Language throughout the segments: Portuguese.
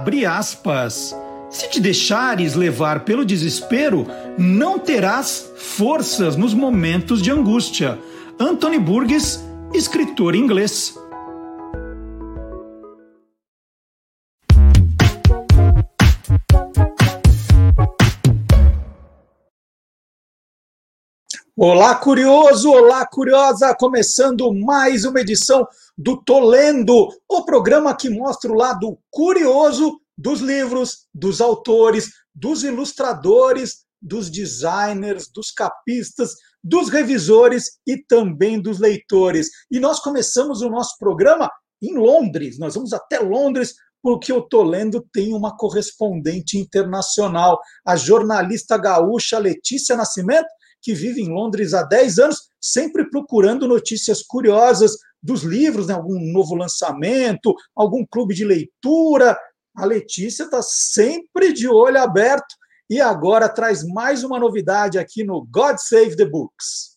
Abre aspas. Se te deixares levar pelo desespero, não terás forças nos momentos de angústia. Anthony Burgess, escritor inglês. Olá, curioso! Olá, curiosa! Começando mais uma edição do Tolendo, o programa que mostra o lado curioso dos livros, dos autores, dos ilustradores, dos designers, dos capistas, dos revisores e também dos leitores. E nós começamos o nosso programa em Londres. Nós vamos até Londres porque o Tolendo tem uma correspondente internacional, a jornalista gaúcha Letícia Nascimento, que vive em Londres há 10 anos, sempre procurando notícias curiosas dos livros, né? algum novo lançamento, algum clube de leitura. A Letícia está sempre de olho aberto e agora traz mais uma novidade aqui no God Save the Books.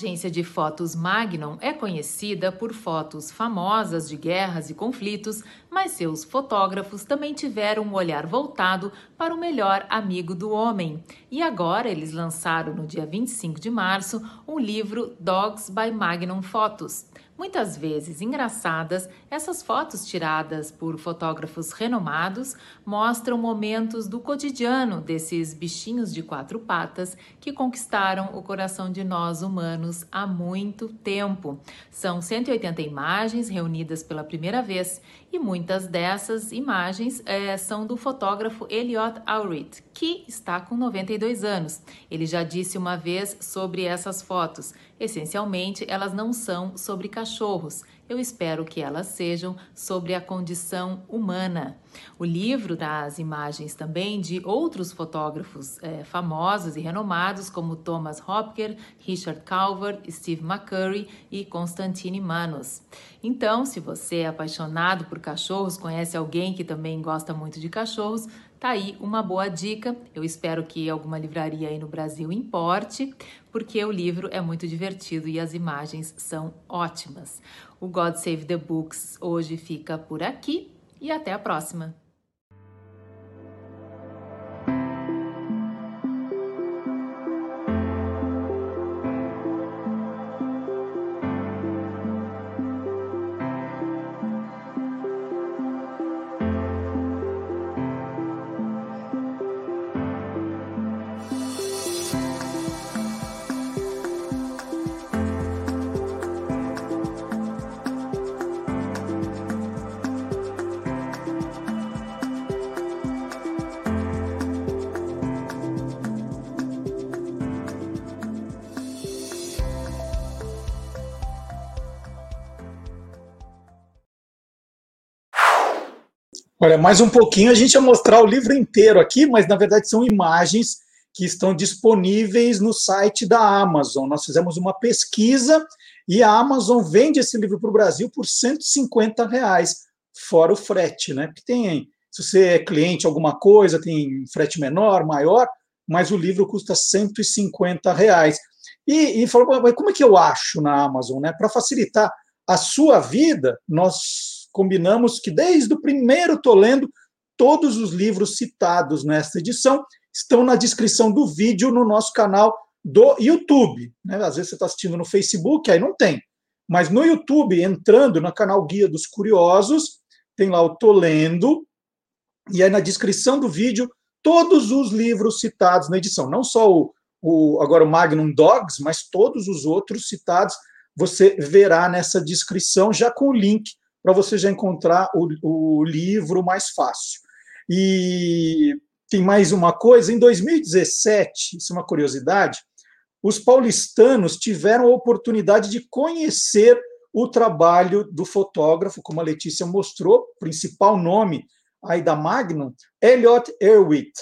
Agência de fotos Magnum é conhecida por fotos famosas de guerras e conflitos, mas seus fotógrafos também tiveram um olhar voltado para o melhor amigo do homem. E agora eles lançaram no dia 25 de março um livro Dogs by Magnum Photos. Muitas vezes engraçadas, essas fotos tiradas por fotógrafos renomados mostram momentos do cotidiano desses bichinhos de quatro patas que conquistaram o coração de nós humanos há muito tempo. São 180 imagens reunidas pela primeira vez e muitas dessas imagens é, são do fotógrafo Elliot Aurit, que está com 92 anos. Ele já disse uma vez sobre essas fotos: essencialmente, elas não são sobre cachorros, eu espero que elas sejam sobre a condição humana. O livro traz imagens também de outros fotógrafos é, famosos e renomados, como Thomas Hopker, Richard Calvert, Steve McCurry e Constantine Manos. Então, se você é apaixonado por cachorros, conhece alguém que também gosta muito de cachorros, Tá aí uma boa dica. Eu espero que alguma livraria aí no Brasil importe, porque o livro é muito divertido e as imagens são ótimas. O God Save the Books hoje fica por aqui e até a próxima. Olha, mais um pouquinho a gente ia mostrar o livro inteiro aqui, mas na verdade são imagens que estão disponíveis no site da Amazon. Nós fizemos uma pesquisa e a Amazon vende esse livro para o Brasil por 150 reais, fora o frete, né? Porque tem, se você é cliente alguma coisa, tem frete menor, maior, mas o livro custa 150 reais. E, e falou, como é que eu acho na Amazon, né? Para facilitar a sua vida, nós combinamos que desde o primeiro estou lendo, todos os livros citados nesta edição estão na descrição do vídeo no nosso canal do YouTube. Né? Às vezes você está assistindo no Facebook, aí não tem. Mas no YouTube, entrando no canal Guia dos Curiosos, tem lá o Tô Lendo, e aí na descrição do vídeo, todos os livros citados na edição, não só o, o agora o Magnum Dogs, mas todos os outros citados, você verá nessa descrição já com o link para você já encontrar o, o livro mais fácil. E tem mais uma coisa: em 2017, isso é uma curiosidade, os paulistanos tiveram a oportunidade de conhecer o trabalho do fotógrafo, como a Letícia mostrou, principal nome aí da Magnum, Elliot Erwitt.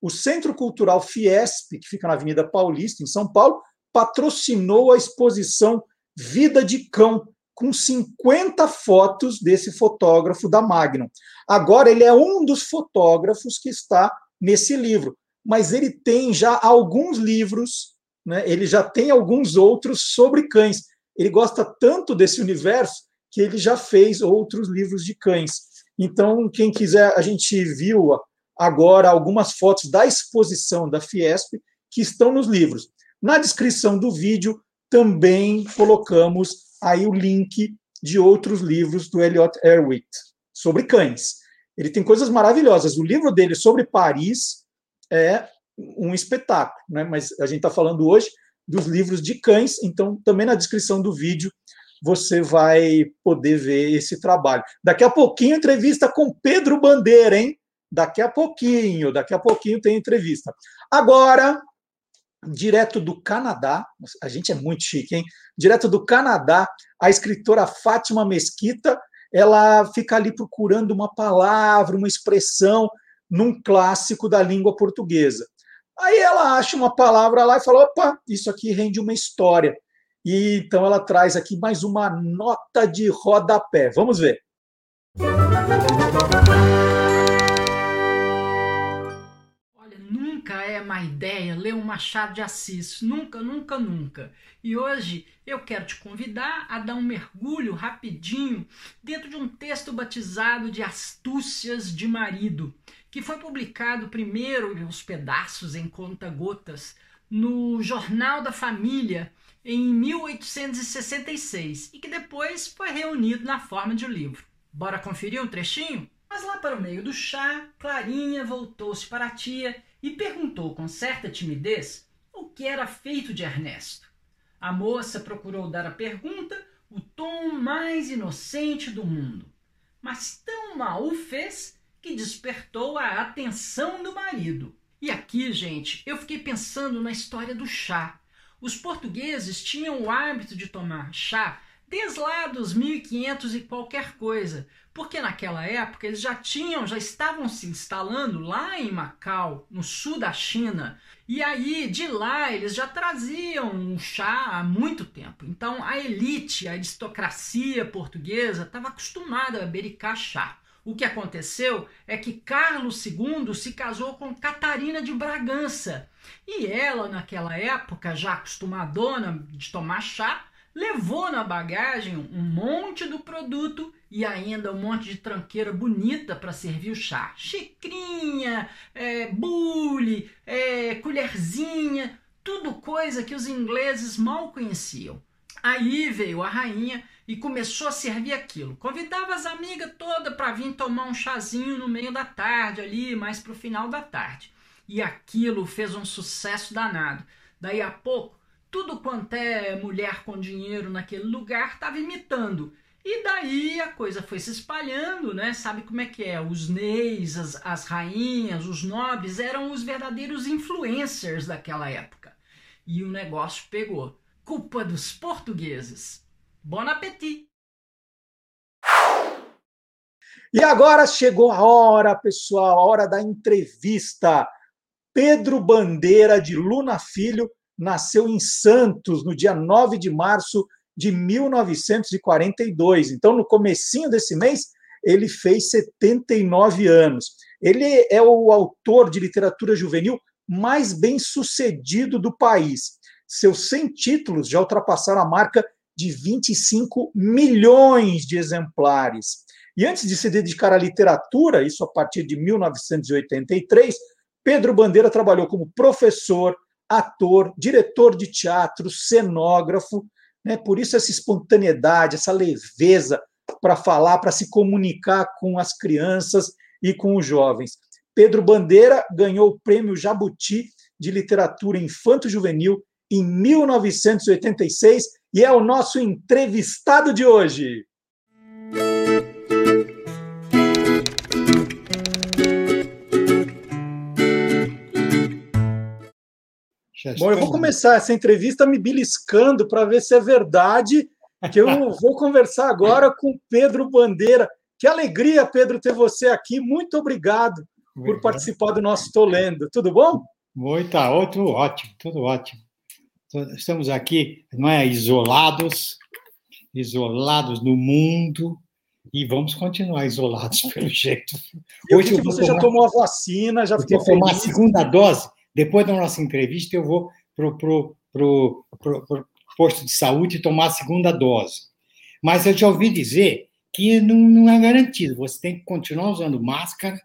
O Centro Cultural Fiesp, que fica na Avenida Paulista, em São Paulo, patrocinou a exposição Vida de Cão, com 50 fotos desse fotógrafo da Magnum. Agora, ele é um dos fotógrafos que está nesse livro, mas ele tem já alguns livros né, ele já tem alguns outros sobre cães. Ele gosta tanto desse universo que ele já fez outros livros de cães. Então, quem quiser, a gente viu agora algumas fotos da exposição da Fiesp que estão nos livros. Na descrição do vídeo também colocamos aí o link de outros livros do Elliot Erwitt sobre cães. Ele tem coisas maravilhosas. O livro dele sobre Paris é um espetáculo, né? mas a gente está falando hoje dos livros de cães, então também na descrição do vídeo você vai poder ver esse trabalho. Daqui a pouquinho, entrevista com Pedro Bandeira, hein? Daqui a pouquinho, daqui a pouquinho tem entrevista. Agora, direto do Canadá, a gente é muito chique, hein? Direto do Canadá, a escritora Fátima Mesquita, ela fica ali procurando uma palavra, uma expressão num clássico da língua portuguesa. Aí ela acha uma palavra lá e fala: opa, isso aqui rende uma história. E então ela traz aqui mais uma nota de rodapé. Vamos ver. Olha, nunca é má ideia ler um Machado de Assis. Nunca, nunca, nunca. E hoje eu quero te convidar a dar um mergulho rapidinho dentro de um texto batizado de Astúcias de Marido, que foi publicado primeiro em uns pedaços em conta-gotas no Jornal da Família em 1866 e que depois foi reunido na forma de um livro. Bora conferir um trechinho? Mas lá para o meio do chá, Clarinha voltou-se para a tia e perguntou com certa timidez o que era feito de Ernesto. A moça procurou dar à pergunta o tom mais inocente do mundo, mas tão mal o fez que despertou a atenção do marido. E aqui, gente, eu fiquei pensando na história do chá. Os portugueses tinham o hábito de tomar chá desde lá dos 1500 e qualquer coisa, porque naquela época eles já tinham, já estavam se instalando lá em Macau, no sul da China, e aí de lá eles já traziam o chá há muito tempo. Então a elite, a aristocracia portuguesa estava acostumada a bericar chá. O que aconteceu é que Carlos II se casou com Catarina de Bragança. E ela, naquela época, já acostumadona de tomar chá, levou na bagagem um monte do produto e ainda um monte de tranqueira bonita para servir o chá. Xicrinha, é, bule, é, colherzinha, tudo coisa que os ingleses mal conheciam. Aí veio a rainha e começou a servir aquilo. Convidava as amigas todas para vir tomar um chazinho no meio da tarde, ali, mais para o final da tarde. E aquilo fez um sucesso danado. Daí a pouco, tudo quanto é mulher com dinheiro naquele lugar estava imitando. E daí a coisa foi se espalhando, né? Sabe como é que é? Os neis, as, as rainhas, os nobres eram os verdadeiros influencers daquela época. E o negócio pegou. Culpa dos portugueses. Bon appétit! E agora chegou a hora, pessoal, a hora da entrevista. Pedro Bandeira de Luna Filho nasceu em Santos no dia 9 de março de 1942. Então, no comecinho desse mês, ele fez 79 anos. Ele é o autor de literatura juvenil mais bem sucedido do país. Seus 100 títulos já ultrapassaram a marca de 25 milhões de exemplares. E antes de se dedicar à literatura, isso a partir de 1983, Pedro Bandeira trabalhou como professor, ator, diretor de teatro, cenógrafo. Né? Por isso, essa espontaneidade, essa leveza para falar, para se comunicar com as crianças e com os jovens. Pedro Bandeira ganhou o prêmio Jabuti de Literatura Infanto-Juvenil em 1986 e é o nosso entrevistado de hoje. Bom, eu vou começar essa entrevista me beliscando para ver se é verdade que eu vou conversar agora com Pedro Bandeira. Que alegria, Pedro, ter você aqui. Muito obrigado por participar do nosso Tolendo. Tudo bom? Muito, tá, tudo ótimo, tudo ótimo estamos aqui, não é, isolados, isolados no mundo e vamos continuar isolados pelo jeito. Hoje eu você tomar, já tomou a vacina, já ficou tomar a segunda dose. Depois da nossa entrevista, eu vou para o posto de saúde tomar a segunda dose. Mas eu já ouvi dizer que não, não é garantido, você tem que continuar usando máscara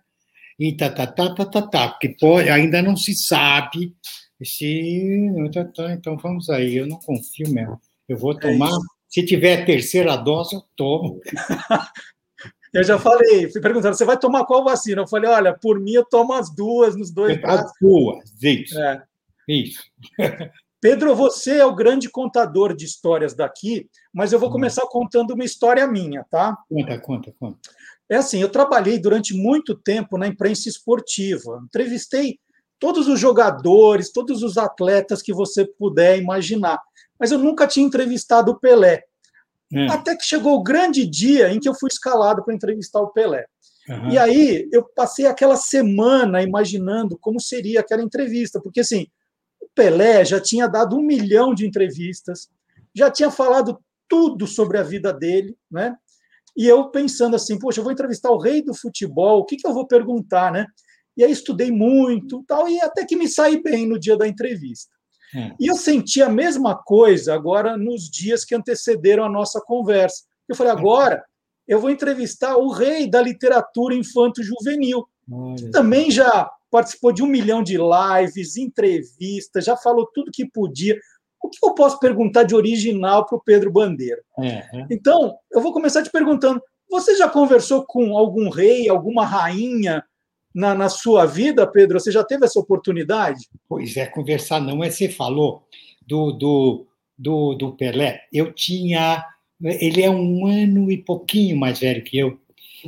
e tá, tá, tá, tá, tá, tá, porque pode, ainda não se sabe se. Tá, tá, então vamos aí, eu não confio mesmo. Eu vou é tomar. É se tiver terceira dose, eu tomo. Eu já falei, fui perguntando, você vai tomar qual vacina? Eu falei, olha, por mim eu tomo as duas nos dois braços. Duas, isso. É. Isso. Pedro, você é o grande contador de histórias daqui, mas eu vou hum. começar contando uma história minha, tá? Conta, conta, conta. É assim, eu trabalhei durante muito tempo na imprensa esportiva. Entrevistei todos os jogadores, todos os atletas que você puder imaginar. Mas eu nunca tinha entrevistado o Pelé. É. Até que chegou o grande dia em que eu fui escalado para entrevistar o Pelé. Uhum. E aí eu passei aquela semana imaginando como seria aquela entrevista, porque assim, o Pelé já tinha dado um milhão de entrevistas, já tinha falado tudo sobre a vida dele, né? E eu pensando assim, poxa, eu vou entrevistar o rei do futebol, o que, que eu vou perguntar, né? E aí estudei muito, tal, e até que me saí bem no dia da entrevista. É. E eu senti a mesma coisa agora nos dias que antecederam a nossa conversa. Eu falei, agora eu vou entrevistar o rei da literatura infanto-juvenil, que também já participou de um milhão de lives, entrevistas, já falou tudo que podia. O que eu posso perguntar de original para o Pedro Bandeira? É. Então, eu vou começar te perguntando: você já conversou com algum rei, alguma rainha na, na, sua vida, Pedro? Você já teve essa oportunidade? Pois é, conversar não é. Você falou do, do, do, do Pelé. Eu tinha. Ele é um ano e pouquinho mais velho que eu.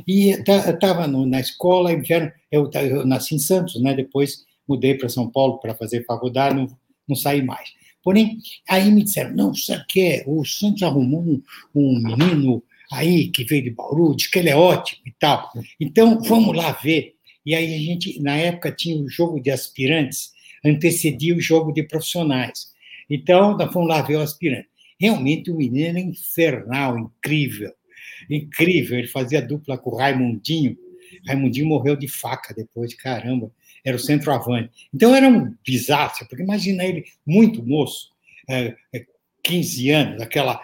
E estava na escola, inverno, eu, eu, nasci em Santos, né? depois mudei para São Paulo para fazer faculdade, não, não saí mais. Porém, aí me disseram: não, sabe o que é? O Santos arrumou um, um menino aí que veio de Bauru, diz que ele é ótimo e tal. Então, vamos lá ver. E aí a gente, na época, tinha o jogo de aspirantes, antecedia o jogo de profissionais. Então, nós fomos lá ver o aspirante. Realmente o menino era infernal, incrível. Incrível. Ele fazia dupla com o Raimundinho. Raimundinho morreu de faca depois, caramba. Era o centroavante. Então era um desastre, porque imagina ele muito moço, é, 15 é, anos, aquela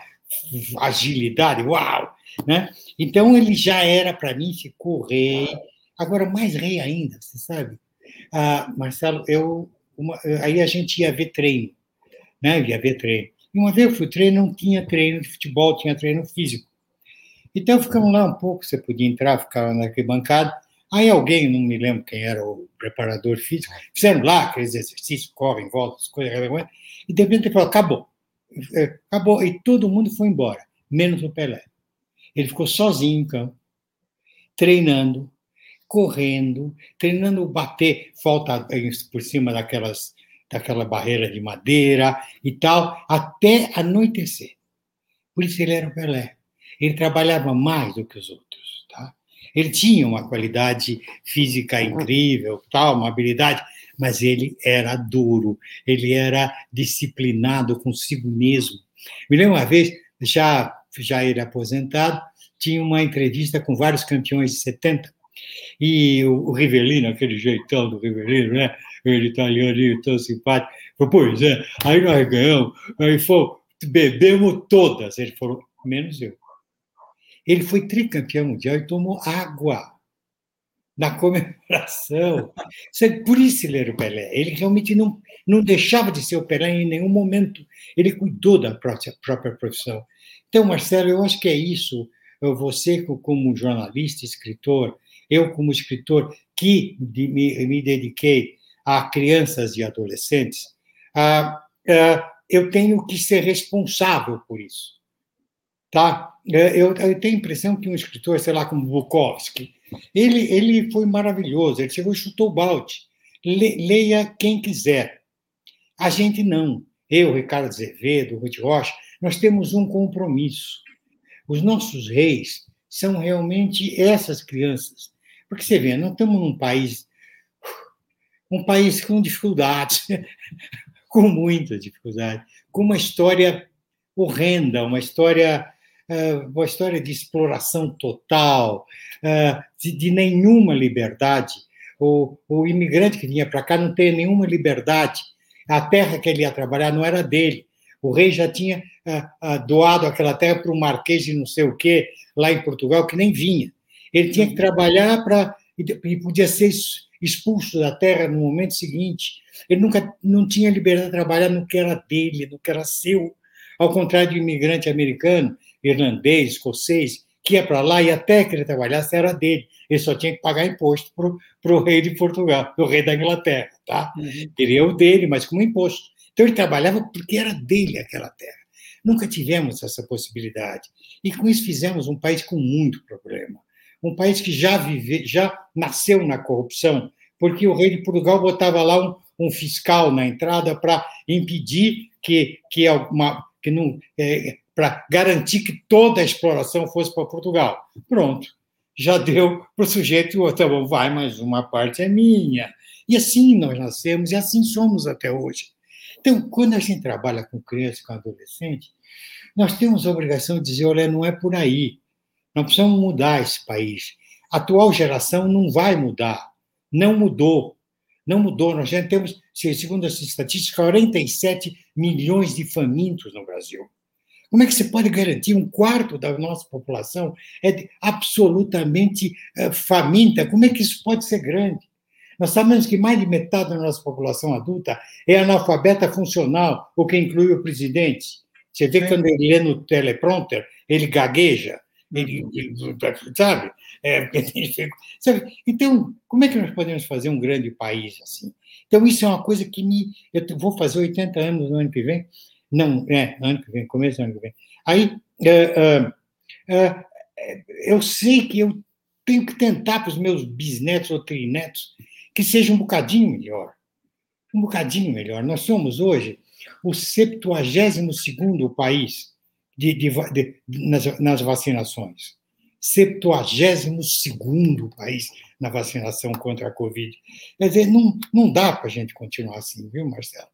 agilidade, uau! Né? Então ele já era, para mim, ficou rei Agora, mais rei ainda, você sabe? Ah, Marcelo, eu, uma, aí a gente ia ver treino, né? Ia ver treino. E uma vez eu fui treino, não tinha treino de futebol, tinha treino físico. Então ficamos lá um pouco, você podia entrar, ficava naquele bancada. Aí alguém, não me lembro quem era o preparador físico, fizeram lá aqueles exercícios, correm, voltam, as coisas, e de repente ele falou: acabou. É, acabou. E todo mundo foi embora, menos o Pelé. Ele ficou sozinho em campo, treinando, correndo, treinando bater falta por cima daquelas daquela barreira de madeira e tal, até anoitecer. Por isso ele era o Pelé. Ele trabalhava mais do que os outros, tá? Ele tinha uma qualidade física incrível, tal, uma habilidade, mas ele era duro, ele era disciplinado consigo mesmo. Me lembro uma vez, já já ele aposentado, tinha uma entrevista com vários campeões de 70 e o, o Rivelino, aquele jeitão do Rivelino, né? Ele italiano, tão simpático. Falou, pois é, aí nós ganhamos, aí foi, bebemos todas. Ele falou, menos eu. Ele foi tricampeão mundial e tomou água na comemoração. Por isso ele era o Pelé. Ele realmente não, não deixava de ser o Pelé em nenhum momento. Ele cuidou da própria, própria profissão. Então, Marcelo, eu acho que é isso. Você, como jornalista, escritor, eu, como escritor que me, me dediquei a crianças e adolescentes, ah, ah, eu tenho que ser responsável por isso. Tá? Eu, eu, tenho a impressão que um escritor, sei lá, como Bukowski, ele, ele foi maravilhoso, ele chegou e chutou o balde. Le, leia quem quiser. A gente não. Eu, Ricardo Azevedo, Ruth Rocha, nós temos um compromisso. Os nossos reis são realmente essas crianças porque você vê, não estamos num país um país com dificuldades, com muita dificuldade, com uma história horrenda, uma história eh, uma história de exploração total, eh, de, nenhuma liberdade. O, o imigrante que vinha para cá não tem nenhuma liberdade. a terra que ele ia trabalhar não era dele. O rei já tinha ah, ah, doado aquela terra para um marquês de não sei o quê, lá em Portugal, que nem vinha. Ele tinha que trabalhar para. e podia ser expulso da terra no momento seguinte. Ele nunca não tinha liberdade de trabalhar no que era dele, no que era seu. Ao contrário do imigrante americano, irlandês, escocês, que ia para lá e até que ele trabalhasse era dele. Ele só tinha que pagar imposto para o rei de Portugal, o rei da Inglaterra. Tá? Uhum. Ele é o dele, mas como imposto. Então ele trabalhava porque era dele aquela terra. Nunca tivemos essa possibilidade. E com isso fizemos um país com muito problema. Um país que já vive, já nasceu na corrupção, porque o rei de Portugal botava lá um, um fiscal na entrada para impedir que, que, uma, que não. É, para garantir que toda a exploração fosse para Portugal. Pronto, já deu para o sujeito, oh, tá bom, vai, mas uma parte é minha. E assim nós nascemos e assim somos até hoje. Então, quando a gente trabalha com criança, com adolescente, nós temos a obrigação de dizer: olha, não é por aí. Nós precisamos mudar esse país. A atual geração não vai mudar. Não mudou. Não mudou. Nós já temos, segundo as estatísticas, 47 milhões de famintos no Brasil. Como é que você pode garantir um quarto da nossa população é absolutamente eh, faminta? Como é que isso pode ser grande? Nós sabemos que mais de metade da nossa população adulta é analfabeta funcional, o que inclui o presidente. Você vê que quando ele lê no teleprompter, ele gagueja, sabe? É, sabe? Então, como é que nós podemos fazer um grande país assim? Então, isso é uma coisa que me. Eu vou fazer 80 anos no ano que vem. Não, é, ano que vem, começo do ano que vem. Aí, é, é, é, eu sei que eu tenho que tentar para os meus bisnetos ou trinetos que seja um bocadinho melhor. Um bocadinho melhor. Nós somos hoje o 72 país de, de, de, nas, nas vacinações. 72 país na vacinação contra a Covid. Quer dizer, não, não dá para a gente continuar assim, viu, Marcelo?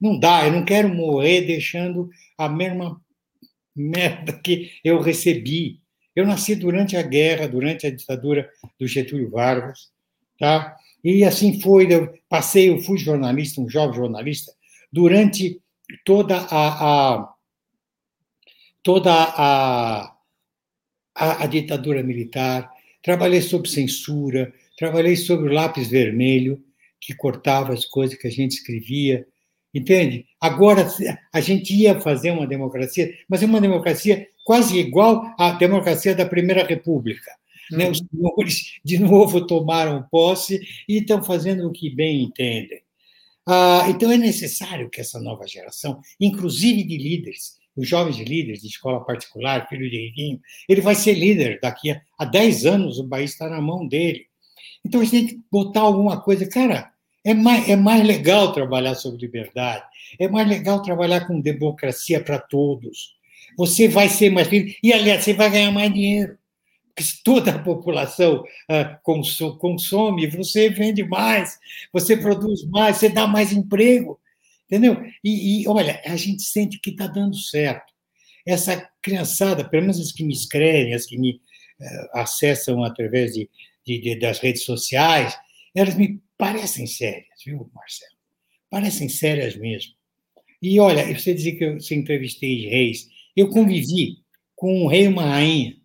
Não dá, eu não quero morrer deixando a mesma merda que eu recebi. Eu nasci durante a guerra, durante a ditadura do Getúlio Vargas, tá? E assim foi, eu passei, eu fui jornalista, um jovem jornalista, durante toda a, a toda a, a, a, ditadura militar, trabalhei sob censura, trabalhei sobre o lápis vermelho, que cortava as coisas que a gente escrevia, entende? Agora, a gente ia fazer uma democracia, mas é uma democracia quase igual à democracia da Primeira República. Né? Os senhores, de novo, tomaram posse e estão fazendo o que bem entendem. Ah, então, é necessário que essa nova geração, inclusive de líderes, os jovens líderes de escola particular, filho de riquinho, ele vai ser líder daqui a, a 10 anos, o país está na mão dele. Então, a gente tem que botar alguma coisa. Cara, é mais, é mais legal trabalhar sobre liberdade, é mais legal trabalhar com democracia para todos. Você vai ser mais livre e, aliás, você vai ganhar mais dinheiro se toda a população uh, consome, você vende mais, você produz mais, você dá mais emprego, entendeu? E, e olha, a gente sente que está dando certo. Essa criançada, pelo menos as que me escrevem, as que me uh, acessam através de, de, de, das redes sociais, elas me parecem sérias, viu, Marcelo? Parecem sérias mesmo. E olha, você dizia que eu entrevistei reis, eu convivi com um rei e uma rainha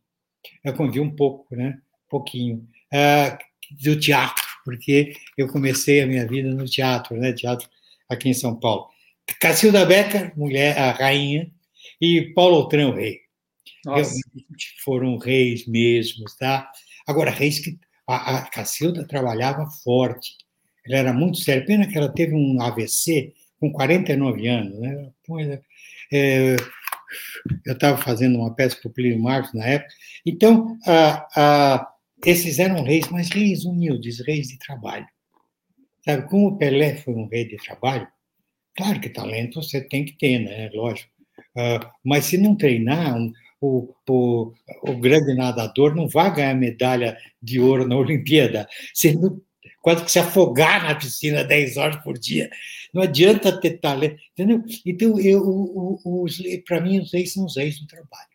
eu convivi um pouco, né? Um pouquinho. Uh, do teatro, porque eu comecei a minha vida no teatro, né? Teatro aqui em São Paulo. Cacilda Becker, mulher, a rainha, e Paulo Outram, o rei. Realmente foram reis mesmos, tá? Agora, reis que. A, a Cacilda trabalhava forte, ela era muito séria. Pena que ela teve um AVC com 49 anos, né? É, eu estava fazendo uma peça para o Plínio Marcos na época. Então, ah, ah, esses eram reis, mas reis humildes, reis de trabalho. Sabe, como o Pelé foi um rei de trabalho, claro que talento você tem que ter, né? Lógico. Ah, mas se não treinar, um, o, o, o grande nadador não vai ganhar medalha de ouro na Olimpíada. Se não quase que se afogar na piscina 10 horas por dia. Não adianta ter talento, entendeu? Então, para mim, os reis são os reis do trabalho.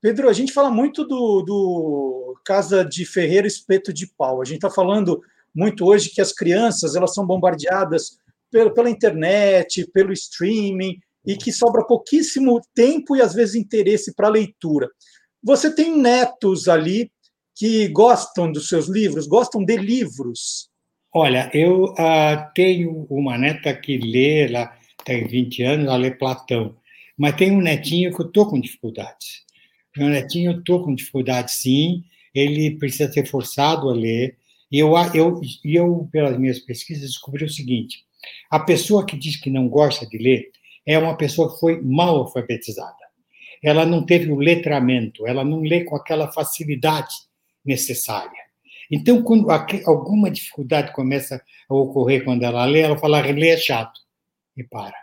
Pedro, a gente fala muito do, do Casa de Ferreira Espeto de Pau. A gente está falando muito hoje que as crianças elas são bombardeadas pela internet, pelo streaming, e que sobra pouquíssimo tempo e às vezes interesse para leitura. Você tem netos ali que gostam dos seus livros, gostam de livros? Olha, eu uh, tenho uma neta que lê, ela tem 20 anos, ela lê Platão, mas tem um netinho que eu estou com dificuldades. Meu netinho, eu estou com dificuldade, sim, ele precisa ser forçado a ler, eu, eu, eu, pelas minhas pesquisas, descobri o seguinte: a pessoa que diz que não gosta de ler é uma pessoa que foi mal alfabetizada. Ela não teve o letramento, ela não lê com aquela facilidade necessária. Então, quando alguma dificuldade começa a ocorrer quando ela lê, ela fala, ler é chato, e para.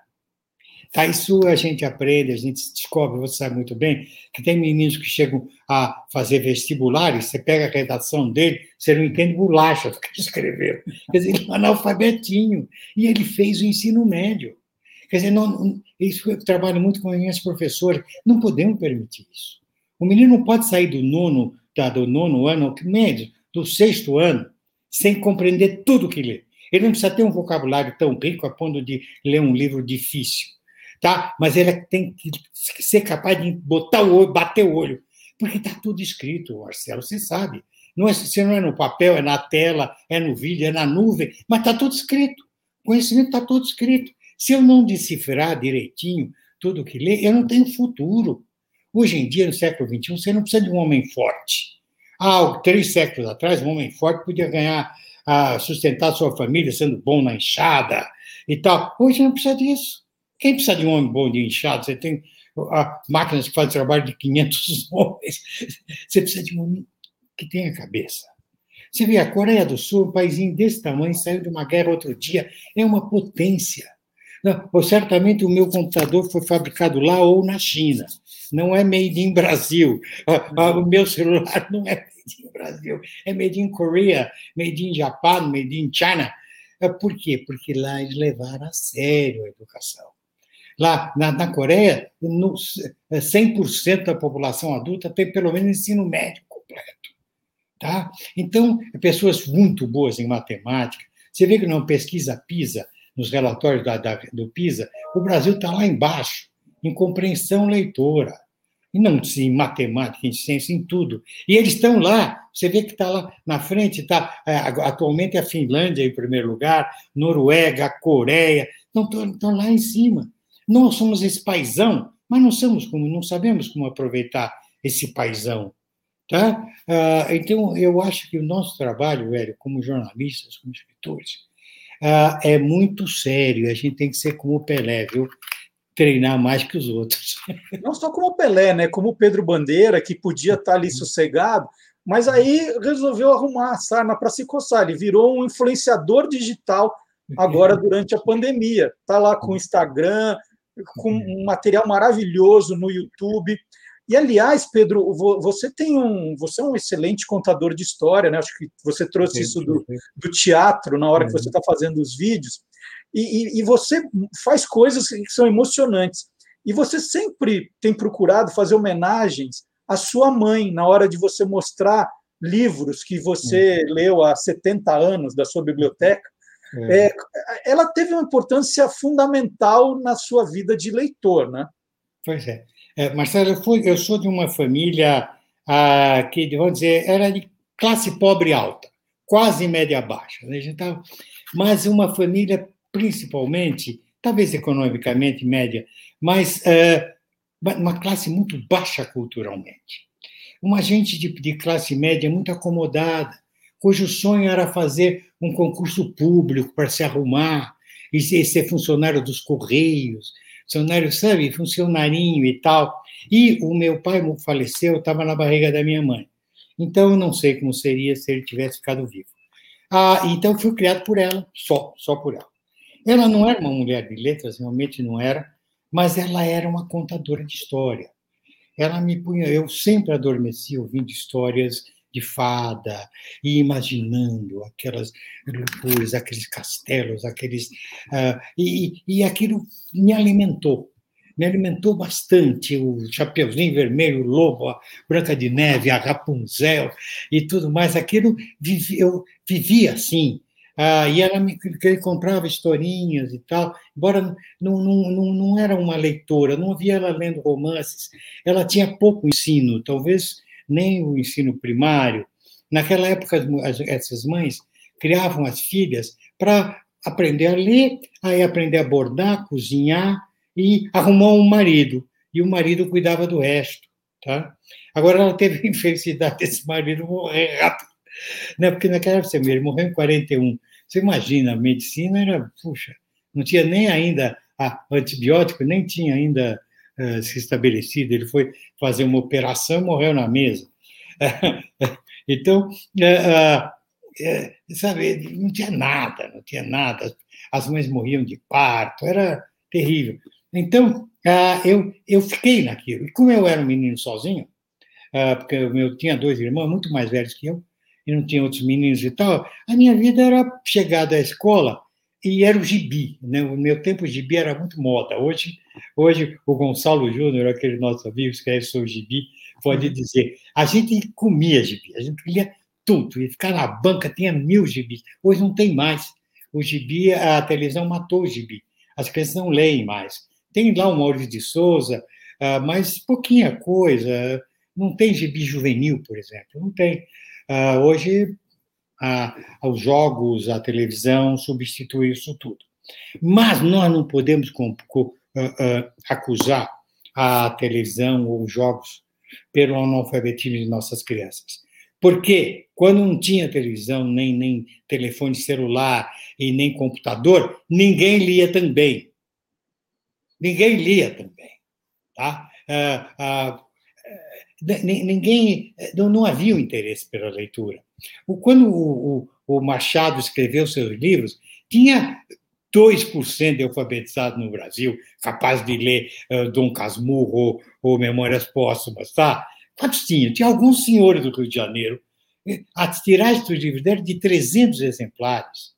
Tá, isso a gente aprende, a gente descobre, você sabe muito bem, que tem meninos que chegam a fazer vestibulares, você pega a redação dele, você não entende bolacha do que escreveu. Quer dizer, ele é um analfabetinho. E ele fez o ensino médio. Quer dizer, não, isso eu trabalho muito com as minhas professoras, não podemos permitir isso. O menino não pode sair do nono, tá, do nono ano, médio, do sexto ano, sem compreender tudo que lê. Ele não precisa ter um vocabulário tão rico a ponto de ler um livro difícil, tá? Mas ele tem que ser capaz de botar o olho, bater o olho, porque está tudo escrito, Marcelo, você sabe. Não é, se não é no papel, é na tela, é no vídeo, é na nuvem, mas está tudo escrito. O conhecimento está tudo escrito. Se eu não decifrar direitinho tudo que lê, eu não tenho futuro. Hoje em dia, no século XXI, você não precisa de um homem forte. Há três séculos atrás, um homem forte podia ganhar, uh, sustentar sua família sendo bom na enxada e tal. Hoje não precisa disso. Quem precisa de um homem bom de enxada? Você tem máquinas que fazem trabalho de 500 homens. Você precisa de um homem que tenha cabeça. Você vê, a Coreia do Sul, um país desse tamanho, saiu de uma guerra outro dia, é uma potência. Não, ou certamente o meu computador foi fabricado lá ou na China não é made in Brasil. O meu celular não é made in Brasil, é made in Korea, made in Japão, made in China. É, por quê? Porque lá eles levaram a sério a educação. Lá na, na Coreia, no, 100% é, da população adulta tem pelo menos ensino médio completo. Tá? Então, pessoas muito boas em matemática. Você vê que não pesquisa PISA, nos relatórios da, da, do PISA, o Brasil está lá embaixo em compreensão leitora. E não em matemática, em ciência, em tudo. E eles estão lá, você vê que está lá na frente, está é, atualmente a Finlândia em primeiro lugar, Noruega, Coreia, estão lá em cima. Nós somos esse paizão, mas não, somos como, não sabemos como aproveitar esse paizão. Tá? Ah, então, eu acho que o nosso trabalho, velho, como jornalistas, como escritores, ah, é muito sério. A gente tem que ser como o Pelé, viu? treinar mais que os outros. Não só como o Pelé, né? Como o Pedro Bandeira, que podia estar ali sossegado, mas aí resolveu arrumar a sarna para se coçar. Ele virou um influenciador digital agora durante a pandemia. Está lá com o Instagram, com um material maravilhoso no YouTube. E aliás, Pedro, você tem um, você é um excelente contador de história, né? Acho que você trouxe isso do, do teatro na hora que você está fazendo os vídeos e, e, e você faz coisas que são emocionantes. E você sempre tem procurado fazer homenagens à sua mãe na hora de você mostrar livros que você hum. leu há 70 anos da sua biblioteca. É. É, ela teve uma importância fundamental na sua vida de leitor, né? Pois é. é Marcelo, eu, fui, eu, sou de uma família ah, que, vamos dizer, era de classe pobre alta, quase média baixa. Né? Tava, mas uma família principalmente, talvez economicamente média, mas uh, uma classe muito baixa culturalmente. Uma gente de, de classe média muito acomodada, cujo sonho era fazer um concurso público para se arrumar e ser, funcionário dos Correios, funcionário, sabe, funcionarinho e tal. E o meu pai faleceu, estava na barriga da minha mãe. Então, eu não sei como seria se ele tivesse ficado vivo. Ah, então, fui criado por ela, só, só por ela. Ela não era uma mulher de letras, realmente não era, mas ela era uma contadora de história. Ela me punha, eu sempre adormeci ouvindo histórias de fada e imaginando aquelas loucuras, aqueles castelos, aqueles uh, e, e aquilo me alimentou, me alimentou bastante o Chapeuzinho Vermelho, o Lobo, a Branca de Neve, a Rapunzel e tudo mais. Aquilo eu vivia assim Ah, e ela me comprava historinhas e tal, embora não, não, não, não era uma leitora, não havia ela lendo romances, ela tinha pouco ensino, talvez nem o ensino primário. Naquela época, as, essas mães criavam as filhas para aprender a ler, aí aprender a bordar, cozinhar e arrumar um marido. E o marido cuidava do resto. Tá? Agora, ela teve a infelicidade desse marido morrer rápido. Né? Porque naquela época, ele morreu em 41. Você imagina, a medicina era, puxa, não tinha nem ainda antibiótico, nem tinha ainda uh, se estabelecido. Ele foi fazer uma operação morreu na mesa. então, uh, uh, sabe, não tinha nada, não tinha nada. As mães morriam de parto, era terrível. Então, eu, eu fiquei naquilo. E como eu era um menino sozinho, porque eu, tinha dois irmãos muito mais velhos que eu, e não tinha outros meninos e tal, a minha vida era chegada à escola e era o gibi. Né? O meu tempo, o gibi era muito moda. Hoje, hoje o Gonçalo Júnior, aquele nosso amigo que escreve sobre gibi, pode dizer: a gente comia gibi, a gente lia tudo, e ficar na banca tinha mil gibis. Hoje não tem mais. O gibi, a televisão matou o gibi. As crianças não leem mais. Tem lá o Maurício de Souza, ah, mas pouquinha coisa. Não tem gibi juvenil, por exemplo. Não tem. Uh, hoje, uh, os jogos, a televisão substituem isso tudo. Mas nós não podemos uh, acusar a televisão ou os jogos pelo analfabetismo de nossas crianças. Porque quando não tinha televisão, nem, nem telefone celular e nem computador, ninguém lia também. Ninguém lia também. Tá? Uh, uh, ninguém não, não havia o interesse pela leitura. Quando o, o, o Machado escreveu seus livros, tinha 2% de alfabetizados no Brasil, capaz de ler uh, Dom Casmurro ou, Memórias Póstumas, tá? Quantos tinha? Alguns senhores do Rio de Janeiro. As tiragens dos livros deram de 300 exemplares.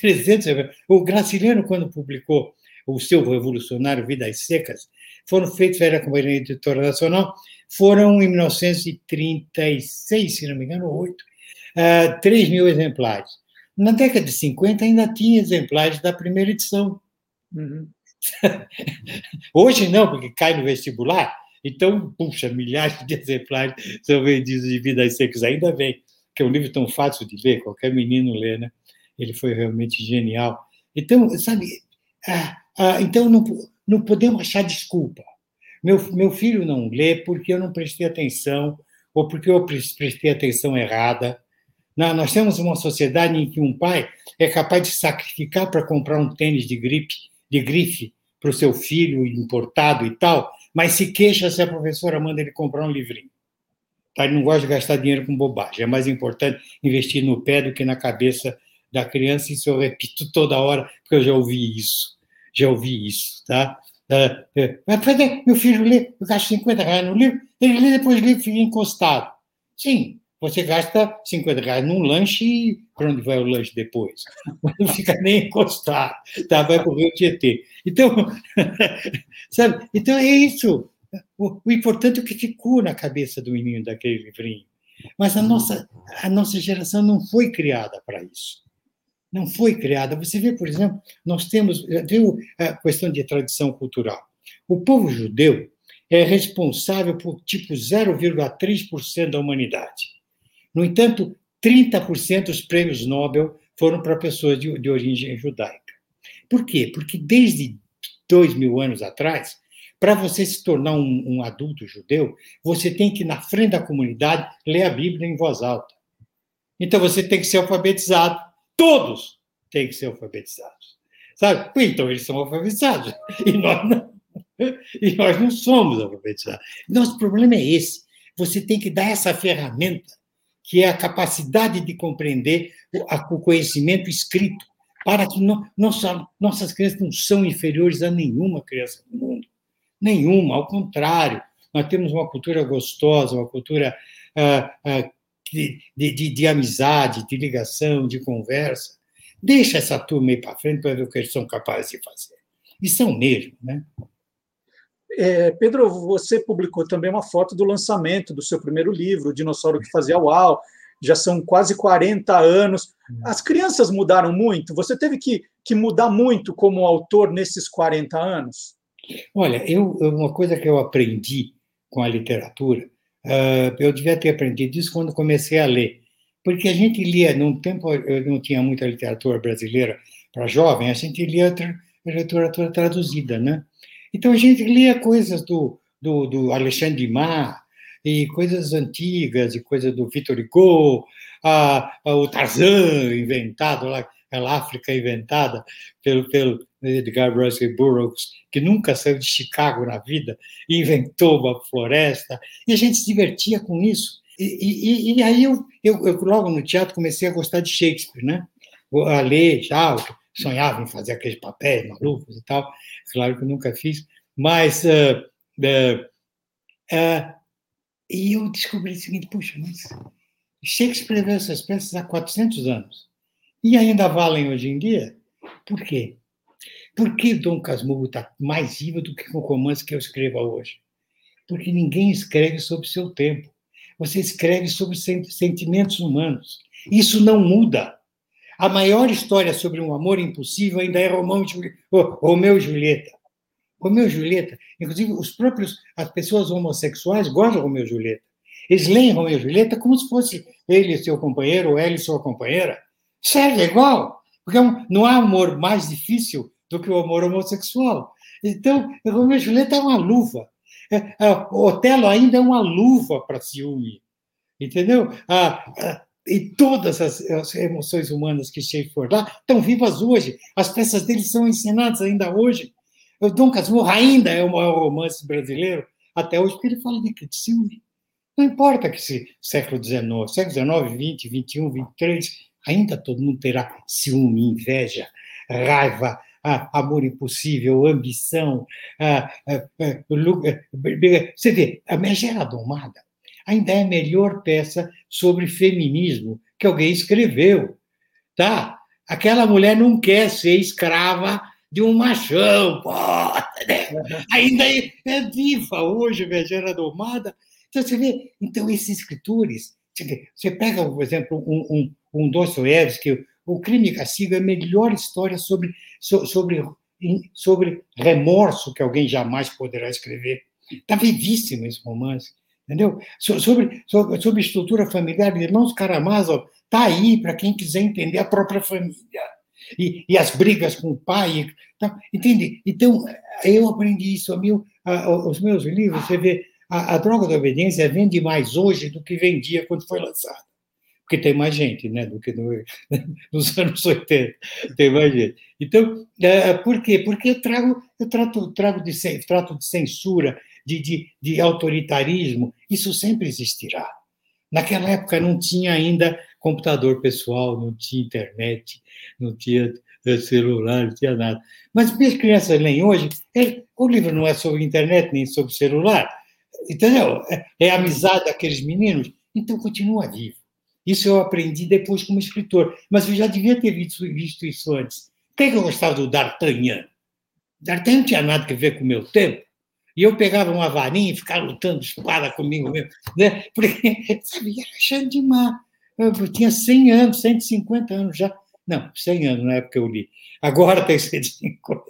300 O Graciliano, quando publicou o seu revolucionário Vidas Secas, foram feitos, era a Companhia Editora Nacional, foram em 1936, se não me engano, oito, uh, 3 mil exemplares. Na década de 50 ainda tinha exemplares da primeira edição. Uhum. Hoje não, porque cai no vestibular, então, puxa, milhares de exemplares são vendidos de Vidas Secas, ainda bem, que é um livro tão fácil de ler, qualquer menino lê, né? Ele foi realmente genial. Então, sabe, ah, ah, então não, não podemos achar desculpa. Meu, meu filho não lê porque eu não prestei atenção ou porque eu prestei atenção errada. Não, nós temos uma sociedade em que um pai é capaz de sacrificar para comprar um tênis de gripe, de grife para o seu filho importado e tal, mas se queixa se a professora manda ele comprar um livrinho. Tá? Ele não gosta de gastar dinheiro com bobagem. É mais importante investir no pé do que na cabeça da criança. Isso eu repito toda hora, porque eu já ouvi isso. Já ouvi isso, tá? Fazer, meu filho lê, eu gasto 50 reais no livro, ele lê, depois lê fica encostado. Sim, você gasta 50 reais num lanche e para onde vai o lanche depois? Não fica nem encostado, tá? vai para o Tietê. Então, sabe? Então é isso. O, o, importante é o que ficou na cabeça do menino daquele livrinho. Mas a nossa, a nossa geração não foi criada para isso não foi criada. Você vê, por exemplo, nós temos, viu a questão de tradição cultural. O povo judeu é responsável por tipo 0,3% da humanidade. No entanto, 30% dos prêmios Nobel foram para pessoas de, de origem judaica. Por quê? Porque desde dois mil anos atrás, para você se tornar um, um, adulto judeu, você tem que, na frente da comunidade, ler a Bíblia em voz alta. Então, você tem que ser alfabetizado todos têm que ser alfabetizados. Sabe? Então, eles são alfabetizados. E nós não. E nós não somos alfabetizados. Nosso problema é esse. Você tem que dar essa ferramenta, que é a capacidade de compreender o conhecimento escrito, para que não, nossa, nossas crianças não são inferiores a nenhuma criança do mundo. Nenhuma, ao contrário. Nós temos uma cultura gostosa, uma cultura ah, ah, de, de, de, amizade, de ligação, de conversa. Deixa essa turma ir para frente para ver o que eles são capazes de fazer. E são mesmo, né? É, Pedro, você publicou também uma foto do lançamento do seu primeiro livro, O Dinossauro que Fazia Uau. já são quase 40 anos. As crianças mudaram muito? Você teve que, que mudar muito como autor nesses 40 anos? Olha, eu, uma coisa que eu aprendi com a literatura, uh, eu devia ter aprendido isso quando comecei a ler. Porque a gente lia, num tempo eu não tinha muita literatura brasileira para jovem, a gente lia literatura traduzida, né? Então a gente lia coisas do, do, do Alexandre Dumas, e coisas antigas, e coisas do Victor Hugo, a, a, o Tarzan inventado lá, aquela África inventada pelo, pelo Edgar Rice Burroughs, que nunca saiu de Chicago na vida, inventou uma floresta, e a gente se divertia com isso. E, e, e aí eu, eu, eu, logo no teatro, comecei a gostar de Shakespeare, né? A ler já, sonhava em fazer aqueles papéis malucos e tal. Claro que eu nunca fiz, mas uh, uh, uh, e eu descobri o seguinte: puxa, mas Shakespeare escreveu essas peças há 400 anos e ainda valem hoje em dia. Por quê? Por que Dom Casmurro está mais vivo do que o romance que eu escrevo hoje? Porque ninguém escreve sobre seu tempo. Você escreve sobre sentimentos humanos. Isso não muda. A maior história sobre um amor impossível ainda é Romão, Romeu e Julieta. Romeu e Julieta, inclusive os próprios, as pessoas homossexuais gostam de Romeu e Julieta. Eles leem Romeu e Julieta como se fosse ele seu companheiro ou ela e sua companheira. Serve igual, porque é não há amor mais difícil do que o amor homossexual. Então, Romeu e Julieta é uma luva. É, é, o Otelo ainda é uma luva para ciúme. Entendeu? Ah, ah, e todas as, emoções humanas que Shakespeare lá estão vivas hoje. As peças dele são ensinadas ainda hoje. O Dom Casmurro ainda é o maior romance brasileiro até hoje, porque ele fala de, de ciúme. Não importa que se século XIX, século XIX, XX, XXI, XXIII, ainda todo mundo terá ciúme, inveja, raiva, amor impossível, ambição. você vê, a Megera Domada ainda é a melhor peça sobre feminismo que alguém escreveu. Tá? Aquela mulher não quer ser escrava de um machão, pô, né? ainda é, é viva hoje, Megera Domada. Então, você vê, então, esses escritores, você pega, por exemplo, um, um, um Dostoiévski, o Crime e Castigo é a melhor história sobre, sobre, sobre remorso que alguém jamais poderá escrever. Está vivíssimo esse romance, entendeu? Sobre, sobre, sobre estrutura familiar, Irmãos Karamazov, está aí para quem quiser entender a própria família e, e as brigas com o pai. Tá? Entende? Então, eu aprendi isso. Meu, a, os meus livros, você vê, a, a, Droga da Obediência vende mais hoje do que vendia quando foi lançado. Porque tem mais gente, né? Do que no, nos anos 80. Tem mais gente. Então, é, por quê? Porque eu trago, eu trato, trago de, trato de censura, de, de, de autoritarismo, isso sempre existirá. Naquela época não tinha ainda computador pessoal, não tinha internet, não tinha eh, celular, não tinha nada. Mas as crianças leem hoje, ele, o livro não é sobre internet nem sobre celular, entendeu? É, é amizade daqueles meninos, então continua vivo. Isso eu aprendi depois como escritor, mas eu já devia ter visto, visto isso antes. Por que eu gostava do D'Artagnan? D'Artagnan não tinha nada a ver com o meu tempo. E eu pegava uma varinha e ficava lutando espada comigo mesmo, né? Porque, era achando demais. Eu tinha 100 anos, 150 anos já. Não, 100 anos na época eu li. Agora tem 150.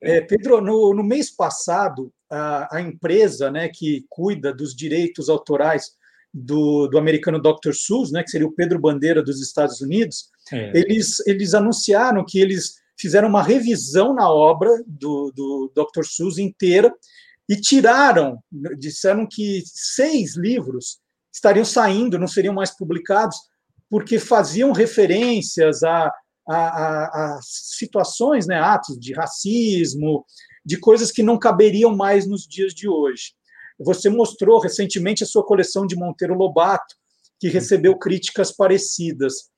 É, Pedro, no, no, mês passado, a, a, empresa né, que cuida dos direitos autorais do, do americano Dr. Seuss, né, que seria o Pedro Bandeira dos Estados Unidos, é. eles, eles anunciaram que eles fizeram uma revisão na obra do, do Dr. Seuss inteira e tiraram, disseram que seis livros estariam saindo, não seriam mais publicados, porque faziam referências a, a, a, a situações, né, atos de racismo, de coisas que não caberiam mais nos dias de hoje. Você mostrou recentemente a sua coleção de Monteiro Lobato, que recebeu críticas parecidas.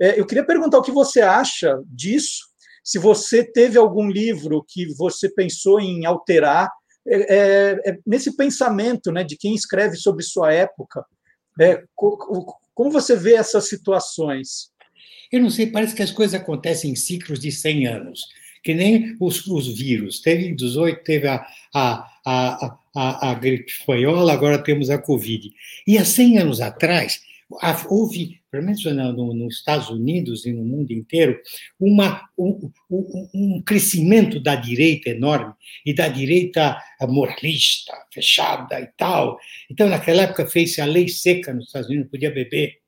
É, eu queria perguntar o que você acha disso, se você teve algum livro que você pensou em alterar, é, é, é nesse pensamento né, de quem escreve sobre sua época, é, como você vê essas situações? Eu não sei, parece que as coisas acontecem em ciclos de 100 anos, que nem os, os vírus. Teve em 18, teve a, a, a, a, a gripe espanhola, agora temos a Covid. E há 100 anos atrás, houve, pelo menos no, nos Estados Unidos e no mundo inteiro, uma, um, um, um, crescimento da direita enorme, e da direita moralista, fechada e tal. Então, naquela época, fez-se a lei seca nos Estados Unidos, podia beber.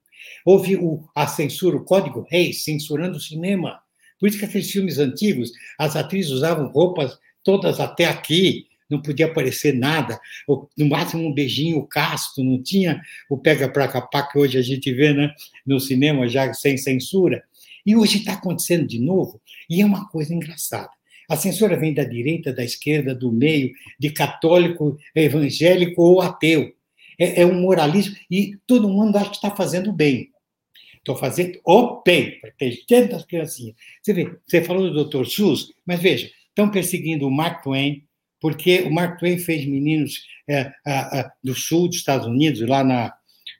Houve o, a censura, o Código Reis, censurando o cinema. Por isso que aqueles filmes antigos, as atrizes usavam roupas todas até aqui, não podia aparecer nada, no máximo um beijinho casto, não tinha o pega pra capá que hoje a gente vê né, no cinema já sem censura. E hoje está acontecendo de novo, e é uma coisa engraçada. A censura vem da direita, da esquerda, do meio, de católico, evangélico ou ateu. É, é um moralismo, e todo mundo acha que está fazendo bem. Estou fazendo o bem, protegendo as criancinhas. Você vê, você falou do Dr. SUS, mas veja, estão perseguindo o Mark Twain, porque o Mark Twain fez meninos é, a, a, do sul dos Estados Unidos, lá na,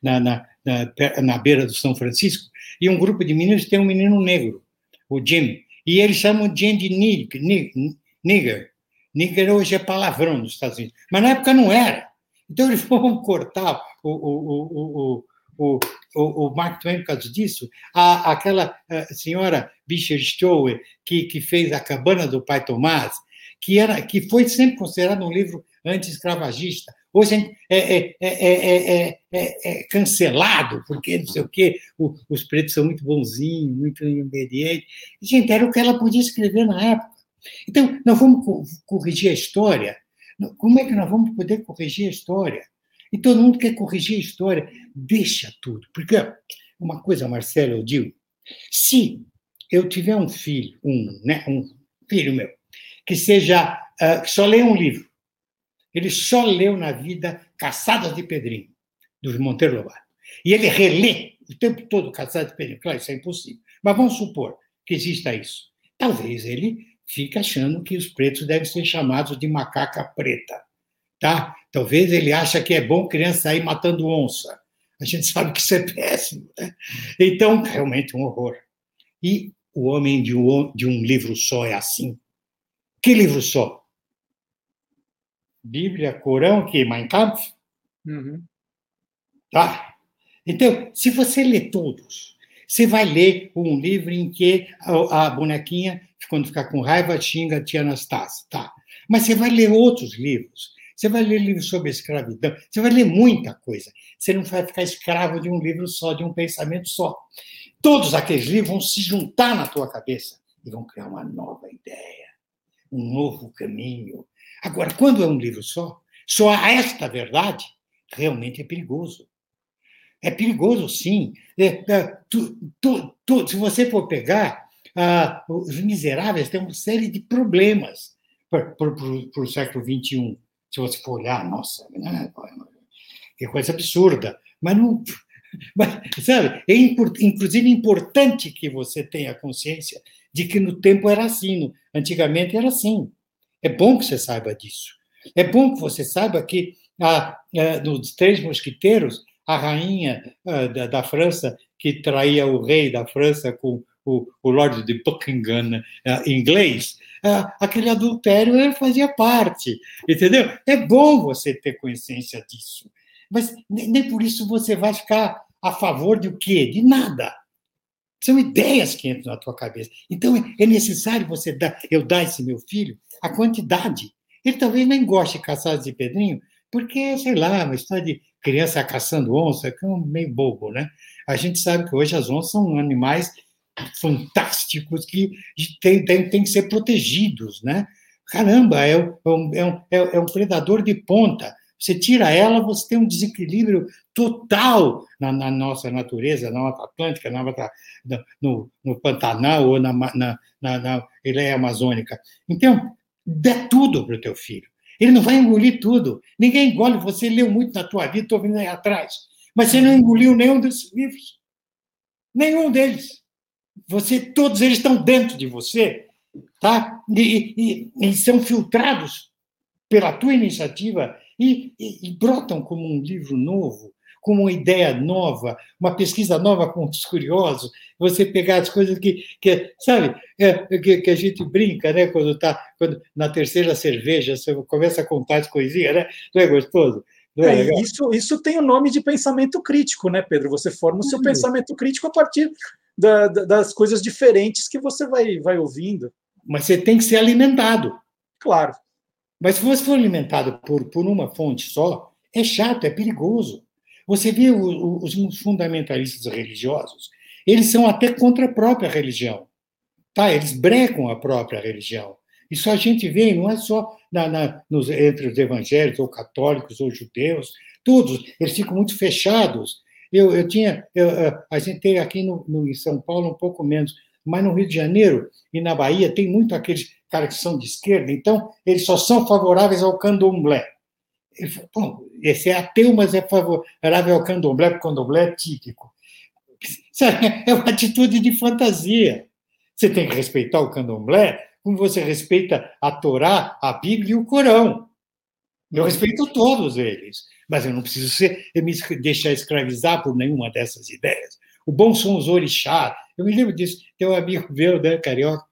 na, na, na, na beira do São Francisco, e um grupo de meninos tem um menino negro, o Jim, e eles chamam Jim de nigger. Nigger hoje é palavrão nos Estados Unidos, mas na época não era. Então eles foram cortar o, o, o, o, o, o Mark Twain por causa disso. A, aquela a senhora Bisher Stowe, que, que fez A Cabana do Pai Tomás, que, era, que foi sempre considerado um livro anti-escravagista. Hoje é, é, é, é, cancelado, porque não sei o quê, os pretos são muito bonzinhos, muito obedientes. Gente, era o que ela podia escrever na época. Então, nós vamos corrigir a história. Como é que nós vamos poder corrigir a história? E todo mundo quer corrigir a história. Deixa tudo. Porque uma coisa, Marcelo, eu digo, se eu tiver um filho, um, né, um filho meu, que seja uh, que só lê um livro. Ele só leu na vida Caçadas de Pedrinho, do Monteiro Lobato. E ele relê o tempo todo Caçadas de Pedrinho. Claro, isso é impossível. Mas vamos supor que exista isso. Talvez ele fique achando que os pretos devem ser chamados de macaca preta. Tá? Talvez ele ache que é bom criança sair matando onça. A gente sabe que isso é péssimo. Né? Então, realmente um horror. E o homem de um, de um livro só é assim. Que livro só? Bíblia, Corão, que Mein Kampf? Uhum. Tá? Então, se você lê todos, você vai ler um livro em que a, a bonequinha, quando ficar com raiva, xinga a tia Anastácia. Tá? Mas você vai ler outros livros. Você vai ler livros sobre escravidão. Você vai ler muita coisa. Você não vai ficar escravo de um livro só, de um pensamento só. Todos aqueles livros vão se juntar na tua cabeça e vão criar uma nova ideia um novo caminho. Agora, quando é um livro só, só há esta verdade, realmente é perigoso. É perigoso, sim. É, é, tu, tu, tu, se você for pegar, ah, os miseráveis têm uma série de problemas para o século XXI. Se você for olhar, nossa, né? que coisa absurda. Mas não. Mas, sabe, é inclusive importante que você tenha consciência de que no tempo era assim, antigamente era assim. É bom que você saiba disso. É bom que você saiba que a, a, nos Três Mosquiteiros, a rainha a, da, da, França, que traía o rei da França com o, o Lord de Buckingham inglês, aquele adultério fazia parte, entendeu? É bom você ter consciência disso. Mas nem por isso você vai ficar a favor de o quê? De nada. São ideias que entram na tua cabeça. Então, é necessário você dar, eu dar esse meu filho a quantidade. Ele talvez nem goste de caçar de pedrinho, porque, sei lá, uma história de criança caçando onça, que é meio bobo, né? A gente sabe que hoje as onças são animais fantásticos que têm tem, tem que ser protegidos, né? Caramba, é um, é, um, é um predador de ponta. Você tira ela, você tem um desequilíbrio total na, na nossa natureza, na Mata Atlântica, na Mata, no, no Pantanal ou na, na, na, na Ileia Amazônica. Então, dê tudo para o teu filho. Ele não vai engolir tudo. Ninguém engole. Você leu muito na tua vida, estou vindo aí atrás. Mas você não engoliu nenhum desses livros. Nenhum deles. Você, todos eles estão dentro de você, tá? E, e, e são filtrados pela tua iniciativa e, e, e, brotam como um livro novo, como uma ideia nova, uma pesquisa nova com os curiosos, você pegar as coisas que, que sabe, é, que, que, a gente brinca, né, quando está quando, na terceira cerveja, você começa a contar as coisinhas, né, não é gostoso? É, é isso, isso tem o nome de pensamento crítico, né, Pedro? Você forma o seu pensamento crítico a partir da, da, das coisas diferentes que você vai, vai ouvindo. Mas você tem que ser alimentado. Claro. Mas se você for alimentado por, por uma fonte só, é chato, é perigoso. Você vê o, o, os fundamentalistas religiosos, eles são até contra a própria religião. Tá? Eles brecam a própria religião. Isso a gente vê, não é só na, na, nos, entre os evangélicos, ou católicos, ou judeus, todos, eles ficam muito fechados. Eu, eu tinha, eu, a gente tem aqui no, no, em São Paulo um pouco menos, mas no Rio de Janeiro e na Bahia tem muito aqueles caras que são de esquerda, então eles só são favoráveis ao candomblé. Bom, esse é ateu, mas é favorável ao candomblé, porque o candomblé é típico. É uma atitude de fantasia. Você tem que respeitar o candomblé como você respeita a Torá, a Bíblia e o Corão. Eu respeito todos eles, mas eu não preciso ser, me deixar escravizar por nenhuma dessas ideias. O bom são os orixás. Eu me lembro disso. Tem um amigo meu, né, carioca,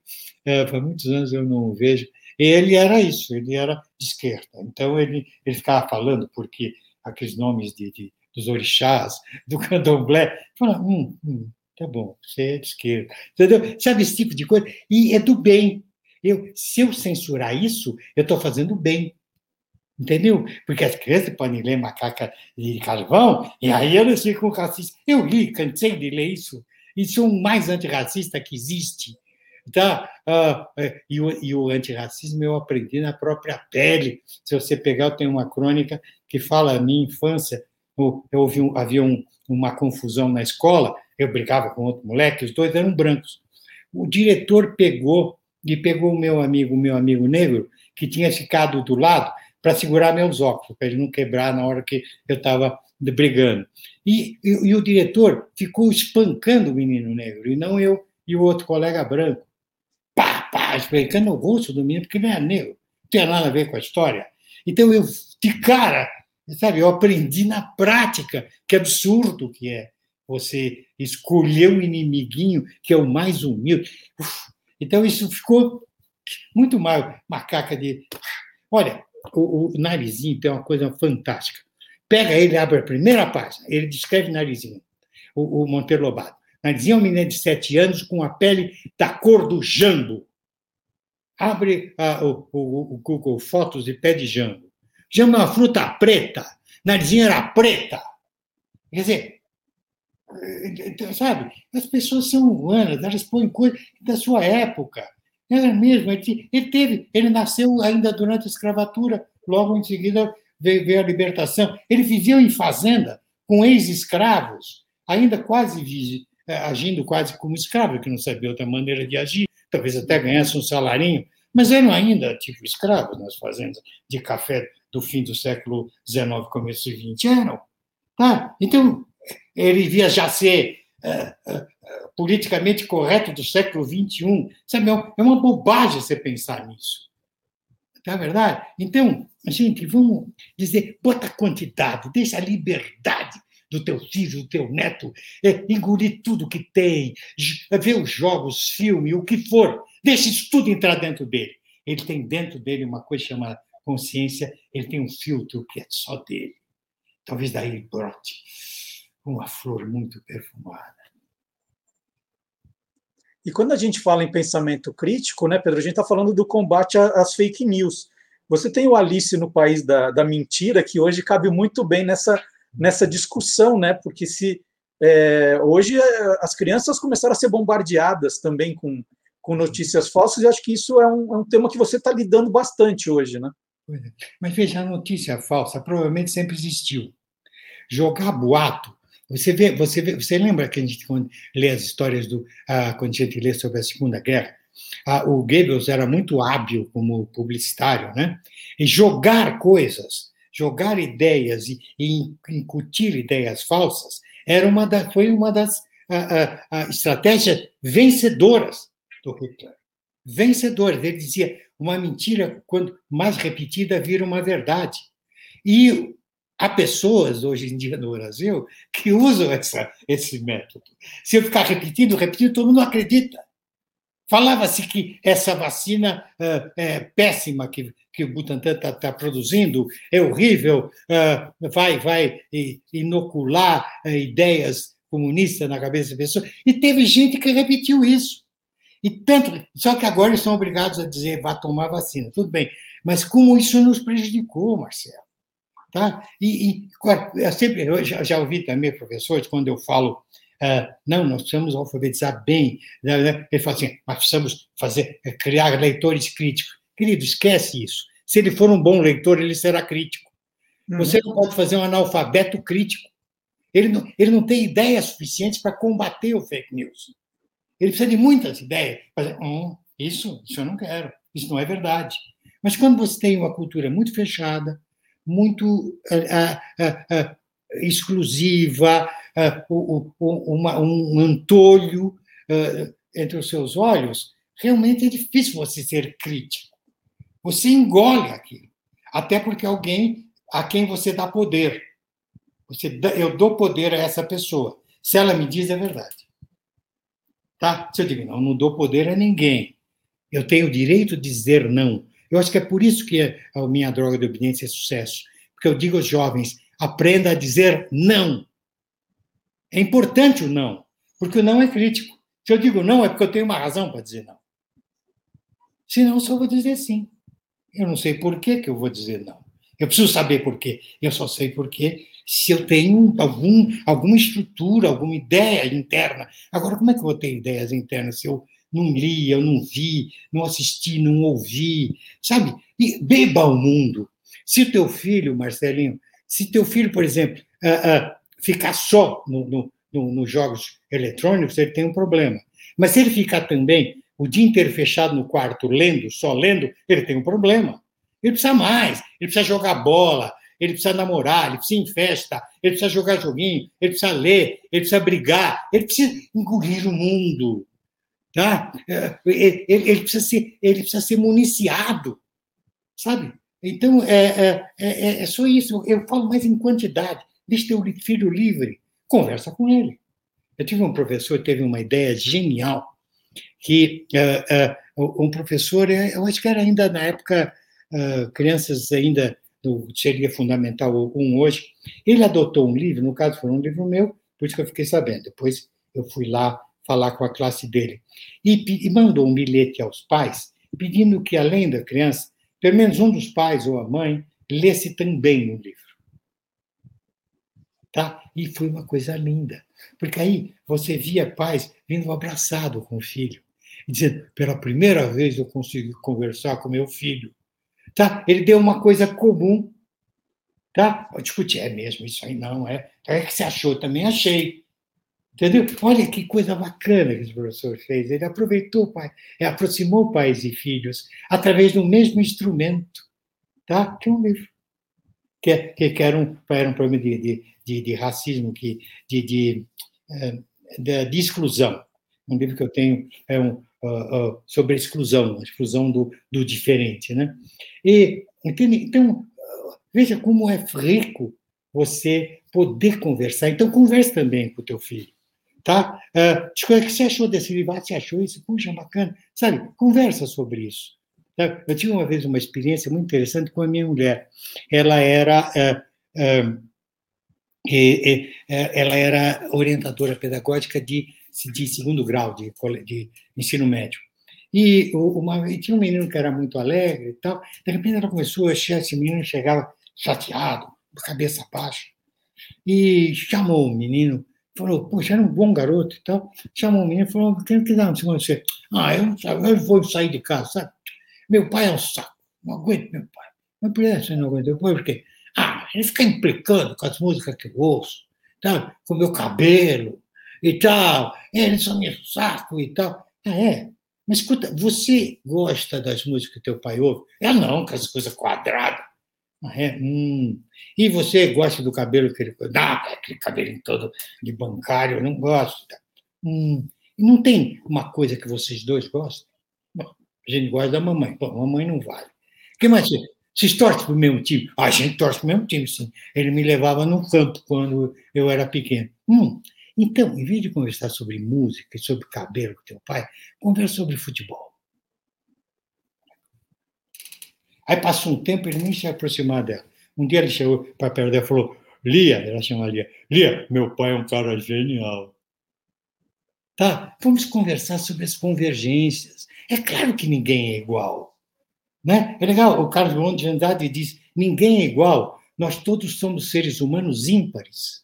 é, faz muitos anos eu não o vejo. Ele era isso, ele era de esquerda. Então ele, ele ficava falando porque aqueles nomes de, de dos orixás, do candomblé, fala, hum, hum, tá bom, você é de esquerda. Entendeu? Sabe esse tipo de coisa? E é do bem. Eu, se eu censurar isso, eu estou fazendo bem. Entendeu? Porque as crianças podem ler Macaca de Carvão, e aí elas ficam racistas. Eu li, cansei de ler isso. Isso é o mais antirracista que existe. Tá? Uh, e, o, e o antirracismo eu aprendi na própria pele. Se você pegar, eu tenho uma crônica que fala a minha infância. Eu ouvi um, havia um, uma confusão na escola, eu brigava com outro moleque, os dois eram brancos. O diretor pegou e pegou o meu amigo, o meu amigo negro, que tinha ficado do lado, para segurar meus óculos, para ele não quebrar na hora que eu estava brigando. E, e, e, o diretor ficou espancando o menino negro, e não eu e o outro colega branco. Pá, pá, espancando o rosto do menino, porque ele era negro. Não tinha nada a ver com a história. Então eu, de cara, sabe, eu aprendi na prática que absurdo que é você escolher um inimiguinho que é o mais humilde. Uf, então, isso ficou muito mal. Macaca de. Olha, o, o Narizinho tem uma coisa fantástica. Pega ele, abre a primeira página, ele descreve Narizinho, o, o Monteiro Lobato. Narizinho é um menino de sete anos com a pele da cor do jambo. Abre a, o, o, o Google Fotos de pé de jambo. Jambo é uma fruta preta. Narizinho era preta. Quer dizer, então, sabe? As pessoas são humanas, elas põem coisas da sua época. Ela mesmo, ele, ele teve, ele nasceu ainda durante a escravatura, logo em seguida veio, veio a libertação. Ele viveu em fazenda com ex-escravos, ainda quase eh, agindo quase como escravo, que não sabia outra maneira de agir, talvez até ganhasse um salarinho, mas eram ainda tipo escravos nas fazendas de café do fim do século XIX, começo do XX, eram. Tá? Então, ele devia já ser uh, uh, politicamente correto do século XXI. Sabe, é, é uma bobagem você pensar nisso. Não é verdade? Então, gente, vamos dizer, bota quantidade, deixa a liberdade do teu filho, do teu neto, é, engolir tudo que tem, ver os jogos, filme, o que for, deixa isso tudo entrar dentro dele. Ele tem dentro dele uma coisa chamada consciência, ele tem um filtro que é só dele. Talvez daí ele brote uma flor muito perfumada. E quando a gente fala em pensamento crítico, né, Pedro, a gente está falando do combate às fake news. Você tem o Alice no País da, da Mentira, que hoje cabe muito bem nessa, nessa discussão, né? Porque se é, hoje é, as crianças começaram a ser bombardeadas também com, com notícias falsas, e acho que isso é um, é um tema que você está lidando bastante hoje, né? É. Mas veja, a notícia falsa provavelmente sempre existiu. Jogar boato você vê, você vê, você lembra que a gente quando lê as histórias do ah, quando a gente lê sobre a Segunda Guerra, ah, o Goebbels era muito hábil como publicitário, né? E jogar coisas, jogar ideias e, e incutir ideias falsas era uma da, foi uma das ah, ah, estratégias vencedoras do Hitler. Vencedoras. Ele dizia uma mentira quando mais repetida vira uma verdade. E Há pessoas hoje em dia no Brasil que usam essa, esse método. Se eu ficar repetindo, repetindo, todo mundo acredita. Falava-se que essa vacina uh, é péssima que, que o Butantan está tá produzindo, é horrível, uh, vai, vai inocular uh, ideias comunistas na cabeça das pessoas. E teve gente que repetiu isso. E tanto, só que agora eles são obrigados a dizer, vá tomar vacina. Tudo bem. Mas como isso nos prejudicou, Marcelo? Tá? E, e eu sempre eu já, já ouvi também professores, quando eu falo Uh, não, nós precisamos alfabetizar bem. Né, né? Ele fala assim, nós precisamos fazer, é, criar leitores críticos. Querido, esquece isso. Se ele for um bom leitor, ele será crítico. Uhum. Você não pode fazer um analfabeto crítico. Ele não, ele não tem ideias suficientes para combater o fake news. Ele precisa de muitas ideias. Hum, isso, isso eu não quero. Isso não é verdade. Mas quando você tem uma cultura muito fechada, muito uh, uh, uh, exclusiva, uma, um antolho entre os seus olhos, realmente é difícil você ser crítico. Você engole aquilo. Até porque alguém a quem você dá poder. Você eu dou poder a essa pessoa. Se ela me diz, é verdade. Tá? Se eu digo, não, não dou poder a ninguém. Eu tenho o direito de dizer não. Eu acho que é por isso que a minha droga de obediência é sucesso. Porque eu digo aos jovens, aprenda a dizer não. É importante o não, porque o não é crítico. Se eu digo não, é porque eu tenho uma razão para dizer não. Senão, eu só vou dizer sim. Eu não sei por que, que eu vou dizer não. Eu preciso saber por quê. Eu só sei por quê se eu tenho algum, alguma estrutura, alguma ideia interna. Agora, como é que eu vou ter ideias internas se eu não li, eu não vi, não assisti, não ouvi? Sabe? E beba o mundo. Se o teu filho, Marcelinho, se teu filho, por exemplo, uh, uh, ficar só nos no, no, no jogos eletrônicos, ele tem um problema. Mas se ele ficar também o dia inteiro fechado no quarto, lendo, só lendo, ele tem um problema. Ele precisa mais, ele precisa jogar bola, ele precisa namorar, ele precisa ir em festa, ele precisa jogar joguinho, ele precisa ler, ele precisa brigar, ele precisa engolir o mundo. Tá? É, ele, ele, precisa, ser, ele precisa ser municiado, sabe? Então, é, é, é, é só isso. Eu falo mais em quantidade. Deixa teu filho livre. Conversa com ele. Eu tive um professor que teve uma ideia genial, que uh, uh, um professor, é, eu acho que era ainda na época, uh, crianças ainda do, seria fundamental um hoje, ele adotou um livro, no caso foi um livro meu, por isso que eu fiquei sabendo. Depois eu fui lá falar com a classe dele. E, e mandou um bilhete aos pais, pedindo que, além da criança, pelo menos um dos pais ou a mãe lesse também o livro. Tá? E foi uma coisa linda, porque aí você via pais vindo abraçado com o filho, dizendo: pela primeira vez eu consegui conversar com meu filho. Tá? Ele deu uma coisa comum. Tá? Eu discuti, é mesmo, isso aí não é. É que você achou, também achei. Entendeu? Olha que coisa bacana que esse professor fez. Ele aproveitou, pai, aproximou pais e filhos através do mesmo instrumento, tá? Que é um livro. Que, é, que, era, um, era um problema de, de, de, de racismo, que, de, de, eh, de, exclusão. Um livro que eu tenho é um, uh, uh, sobre a exclusão, a exclusão do, do diferente, né? E, entende? Então, veja como é rico você poder conversar. Então, converse também com o teu filho tá? Uh, o que você achou desse livro? Ah, você achou isso? Puxa, bacana. Sabe, conversa sobre isso. Tá? Eu tive uma vez uma experiência muito interessante com a minha mulher. Ela era... Uh, uh, ela era orientadora pedagógica de, de segundo grau de, de ensino médio. E, uma, e tinha um menino que era muito alegre e tal. De repente ela começou a achar esse menino chegava chateado, cabeça baixa, e chamou o menino falou, poxa, era um bom garoto e tal. Chamou o menino e falou, tem que dar um segundo você. Ah, eu, eu vou sair de casa, sabe? Meu pai é um saco, não aguento meu pai. Mas por que você não aguenta? Por quê? Ah, ele fica implicando com as músicas que eu ouço, tá? com o meu cabelo e tal. Ele só me saco e tal. Ah, é? Mas escuta, você gosta das músicas que teu pai ouve? Eu não, com as coisas quadradas. Ah, é? Hum. E você gosta do cabelo que ele. Não, aquele cabelo todo de bancário, eu não gosto. Hum. Não tem uma coisa que vocês dois gostam? Bom, a gente gosta da mamãe. Bom, mamãe não vale. O que mais? Vocês torcem para o mesmo time? Ah, a gente torce para o mesmo time, sim. Ele me levava no campo quando eu era pequeno. Hum. Então, em vez de conversar sobre música e sobre cabelo com teu pai, conversa sobre futebol. Aí passou um tempo, ele nem se aproximar dela. Um dia ele chegou para perto dela e falou: Lia, ela chama Lia, Lia, meu pai é um cara genial. Tá? Vamos conversar sobre as convergências. É claro que ninguém é igual. Né? É legal, o Carlos Gomes de Andrade diz: ninguém é igual, nós todos somos seres humanos ímpares.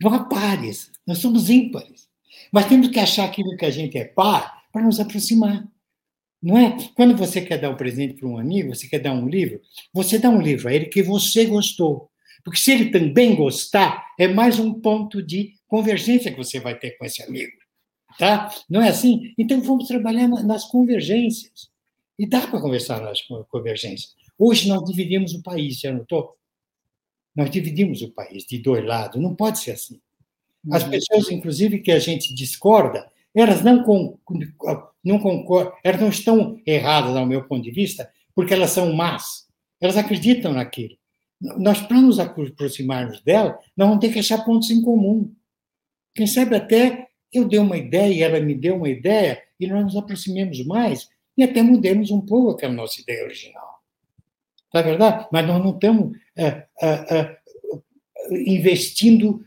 Não há pares, nós somos ímpares. Mas temos que achar aquilo que a gente é par para nos aproximar. Não é? Quando você quer dar um presente para um amigo, você quer dar um livro, você dá um livro a ele que você gostou. Porque se ele também gostar, é mais um ponto de convergência que você vai ter com esse amigo. Tá? Não é assim? Então vamos trabalhar nas convergências. E dá para conversar nas convergências. Hoje nós dividimos o país, já notou? Nós dividimos o país de dois lados. Não pode ser assim. As uhum. pessoas, inclusive, que a gente discorda, elas não, não concordam, elas não estão erradas, ao meu ponto de vista, porque elas são más. Elas acreditam naquilo. Nós, para nos aproximarmos dela, nós vamos ter que achar pontos em comum. Quem sabe até eu dei uma ideia, ela me deu uma ideia, e nós nos aproximemos mais e até mudemos um pouco aquela nossa ideia original. Tá verdade? Mas nós não estamos é, é, é, investindo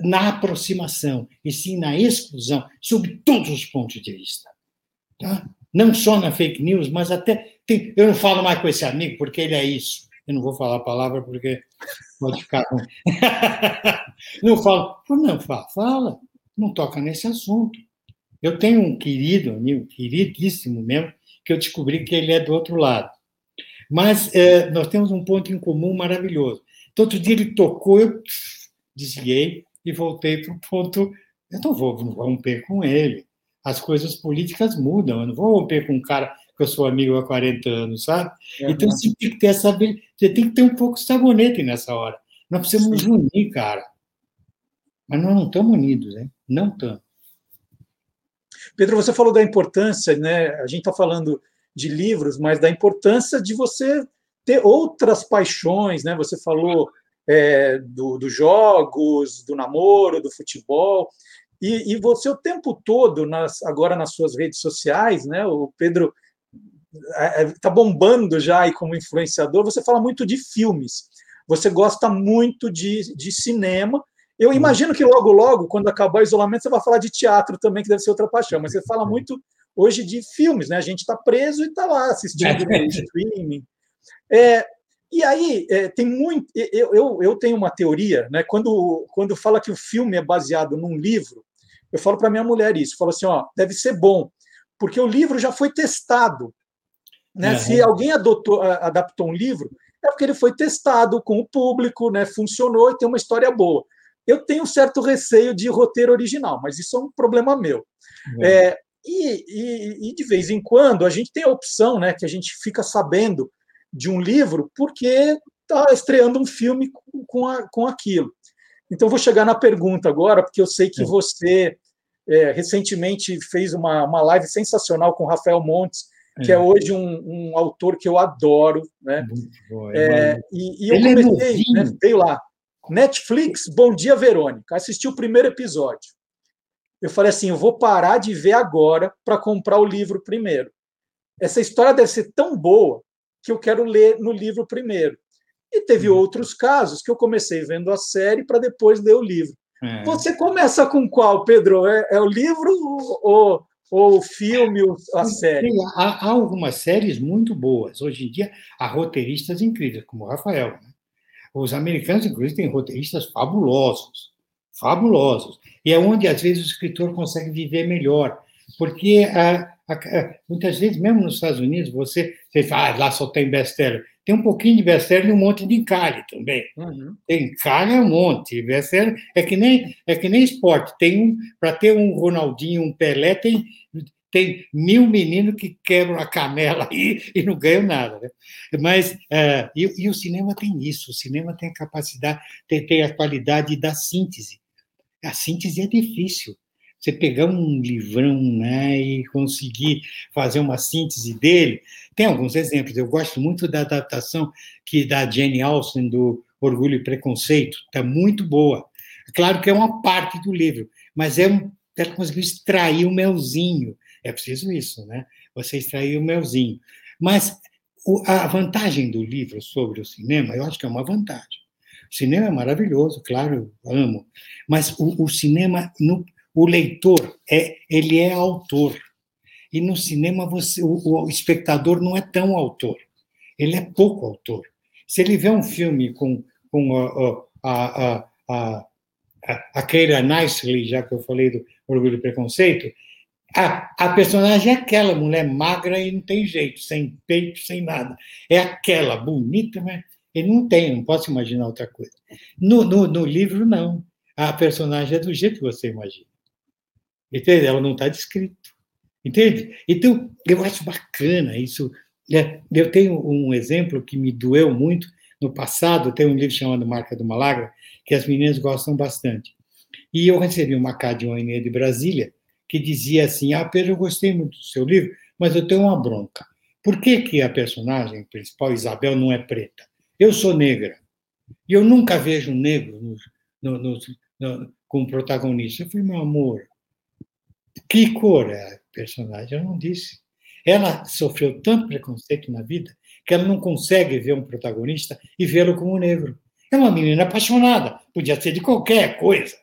na aproximação, e sim na exclusão, sob todos os pontos de vista. Tá? Não só na fake news, mas até. Tem, eu não falo mais com esse amigo porque ele é isso. Eu não vou falar a palavra porque pode ficar ruim. não falo. Não, fala, fala. Não toca nesse assunto. Eu tenho um querido amigo, queridíssimo mesmo, que eu descobri que ele é do outro lado. Mas é, nós temos um ponto em comum maravilhoso. Então, outro dia ele tocou, eu desliguei e voltei para o ponto. Eu não vou romper com ele. As coisas políticas mudam. Eu não vou romper com um cara que eu sou amigo há 40 anos, sabe? É, então você tem que ter essa. Você tem que ter um pouco de sabonete nessa hora. Nós precisamos nos unir, cara. Mas nós não estamos unidos, né? Não estamos. Pedro, você falou da importância, né? A gente está falando de livros, mas da importância de você ter outras paixões, né? Você falou é, dos do jogos, do namoro, do futebol, e, e, você o tempo todo, nas, agora nas suas redes sociais, né? O Pedro está é, é, bombando já aí como influenciador. Você fala muito de filmes, você gosta muito de, de cinema. Eu uhum. imagino que logo, logo, quando acabar o isolamento, você vai falar de teatro também, que deve ser outra paixão, mas você fala muito hoje de filmes, né? A gente está preso e está lá assistindo no streaming. É, e aí é, tem muito. Eu, eu, eu tenho uma teoria, né? Quando, quando fala que o filme é baseado num livro, eu falo para minha mulher isso, falo assim, ó, deve ser bom, porque o livro já foi testado. Né? Uhum. Se alguém adotou, adaptou um livro, é porque ele foi testado com o público, né? funcionou e tem uma história boa. Eu tenho um certo receio de roteiro original, mas isso é um problema meu. Uhum. É, e, e, e, de vez em quando a gente tem a opção, né, que a gente fica sabendo de um livro porque está estreando um filme com, a, com aquilo. Então, vou chegar na pergunta agora, porque eu sei que você é, recentemente fez uma, uma live sensacional com Rafael Montes, que é, é hoje um, um, autor que eu adoro. Né? É, é e, e, eu Ele é comecei, né, veio lá, Netflix, Bom Dia Verônica, assisti o primeiro episódio eu falei assim: eu vou parar de ver agora para comprar o livro primeiro. Essa história deve ser tão boa que eu quero ler no livro primeiro. E teve uhum. outros casos que eu comecei vendo a série para depois ler o livro. É. Você começa com qual, Pedro? É, é o livro ou, ou o filme, ou a série? Há, há, algumas séries muito boas. Hoje em dia, há roteiristas incríveis, como o Rafael. Né? Os americanos, inclusive, têm roteiristas fabulosos fabulosos. E é onde, às vezes, o escritor consegue viver melhor. Porque a, a, muitas vezes, mesmo nos Estados Unidos, você, você fala, ah, lá só tem best-seller. Tem um pouquinho de best-seller e um monte de encalhe também. Uhum. Encalhe é um monte. Best-seller é que nem, é que nem esporte. Tem um, para ter um Ronaldinho, um Pelé, tem, tem mil meninos que quebram a canela aí e não ganham nada. Né? Mas, uh, e, e, o cinema tem isso. O cinema tem a capacidade, tem, tem a qualidade da síntese a síntese é difícil. Você pegar um livrão né, e conseguir fazer uma síntese dele. Tem alguns exemplos. Eu gosto muito da adaptação que da Jane Austen do Orgulho e Preconceito. Está muito boa. Claro que é uma parte do livro, mas é um, ela conseguiu extrair o melzinho. É preciso isso, né? Você extrair o melzinho. Mas a vantagem do livro sobre o cinema, eu acho que é uma vantagem. O cinema é maravilhoso, claro, amo. Mas o, o cinema, no, o leitor, é, ele é autor. E no cinema, você, o, o espectador não é tão autor. Ele é pouco autor. Se ele vê um filme com, com a, a, a, a, Keira Knightley, já que eu falei do Orgulho e Preconceito, a, a personagem é aquela mulher magra e não tem jeito, sem peito, sem nada. É aquela, bonita, mas ele não tem, não posso imaginar outra coisa. No, no, no livro, não. A personagem é do jeito que você imagina. Entende? Ela não está descrita. Entende? Então, eu acho bacana isso. É, eu tenho um exemplo que me doeu muito no passado. Tem um livro chamado Marca do Malagra, que as meninas gostam bastante. E eu recebi uma carta de uma menina de Brasília que dizia assim: Ah, Pedro, eu gostei muito do seu livro, mas eu tenho uma bronca. Por que, que a personagem principal, Isabel, não é preta? Eu sou negra. E eu nunca vejo negro no, no, no, como protagonista. Eu falei, meu amor, que cor é a personagem? Eu não disse. Ela sofreu tanto preconceito na vida que ela não consegue ver um protagonista e vê-lo como negro. É uma menina apaixonada, podia ser de qualquer coisa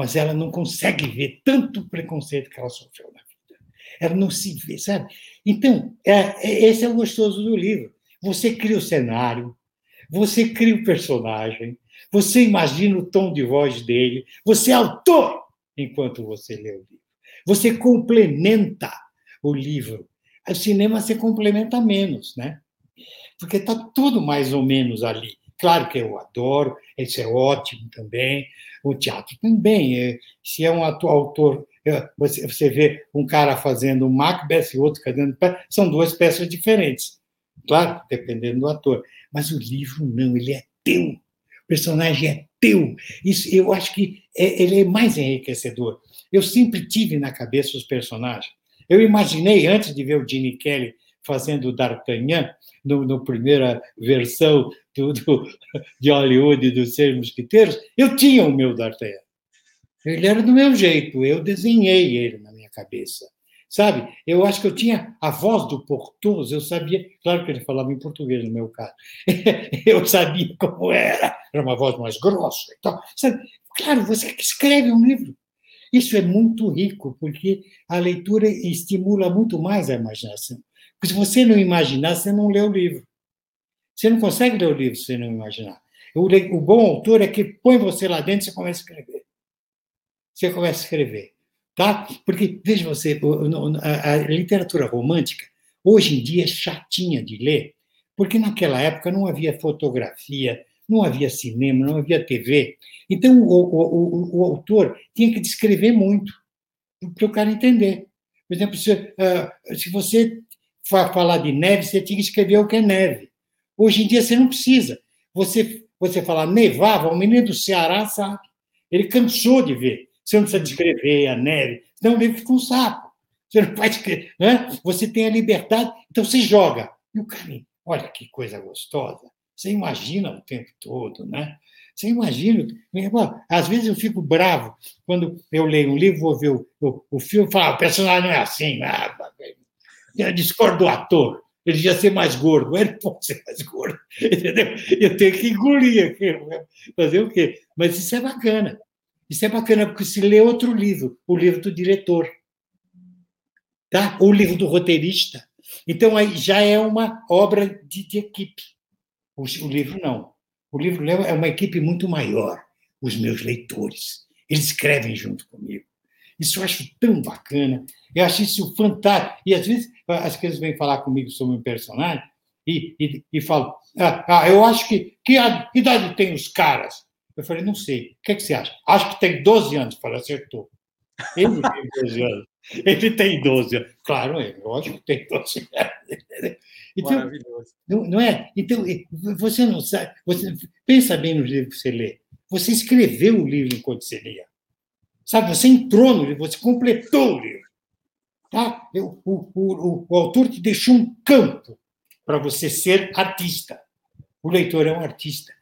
mas ela não consegue ver tanto preconceito que ela sofreu na vida. Ela não se vê, sabe? Então, é, é, esse é o gostoso do livro. Você cria o cenário, você cria o personagem, você imagina o tom de voz dele, você é autor enquanto você lê o livro. Você complementa o livro. O cinema se complementa menos, né? Porque está tudo mais ou menos ali. Claro que eu adoro, isso é ótimo também. O teatro também. É, se é um autor, é, você, você vê um cara fazendo Macbeth e outro fazendo. São duas peças diferentes. Claro, dependendo do ator. Mas o livro não, ele é teu. O personagem é teu. Isso, eu acho que é, ele é mais enriquecedor. Eu sempre tive na cabeça os personagens. Eu imaginei, antes de ver o Gene Kelly fazendo o D'Artagnan, no, no, primeira versão do, do, de Hollywood dos Seis Mosquiteiros, eu tinha o meu D'Artagnan. Ele era do meu jeito, eu desenhei ele na minha cabeça. Sabe? Eu acho que eu tinha a voz do Portoso, eu sabia, claro que ele falava em português no meu caso, eu sabia como era, era uma voz mais grossa e tal. Sabe? Claro, você que escreve um livro. Isso é muito rico, porque a leitura estimula muito mais a imaginação. Porque se você não imaginar, você não lê o livro. Você não consegue ler o livro se você não imaginar. O, o bom autor é que põe você lá dentro e você começa a escrever. Você começa a escrever. Tá? Porque, veja você, a, a literatura romântica, hoje em dia, é chatinha de ler, porque naquela época não havia fotografia, não havia cinema, não havia TV. Então, o, o, o, o autor tinha que descrever muito para o cara entender. Por exemplo, se, uh, se você falar de neve, você tinha que escrever o que é neve. Hoje em dia você não precisa. Você, você falar nevava, o menino do Ceará sabe. Ele cansou de ver. Você não precisa descrever a neve, senão o livro fica um saco. Você não pode escrever, né? Você tem a liberdade, então você joga. E o cara, olha que coisa gostosa. Você imagina o tempo todo, né? Você imagina. Às vezes eu fico bravo quando eu leio um livro, vou ver o, o, o filme e falo, ah, o personagem não é assim. Ah, discordo do ator. Ele devia ser mais gordo. Ele pode ser mais gordo. Entendeu? Eu tenho que engolir aquilo. Fazer o quê? Mas isso é bacana. Isso é bacana porque se lê outro livro, o livro do diretor. Tá? Ou o livro do roteirista. Então, aí já é uma obra de, de equipe. O, o livro não. O livro é uma equipe muito maior. Os meus leitores. Eles escrevem junto comigo. Isso eu acho tão bacana. Eu acho isso fantástico. E às vezes as crianças vêm falar comigo sobre um personagem e, e, e falam: ah, ah, eu acho que. Que idade tem os caras? Eu falei: não sei. O que, é que você acha? Acho que tem 12 anos. Eu falei: acertou. Ele tem 12 anos. Ele tem 12 anos. Claro, é lógico que tem 12 anos. Então, Maravilhoso. Não, não é? Então, você não sabe. Você, pensa bem no livro que você lê. Você escreveu o livro enquanto você lia. Sabe, você entrou no livro, você completou o livro. Tá? O, o, o, o autor te deixou um campo para você ser artista. O leitor é um artista.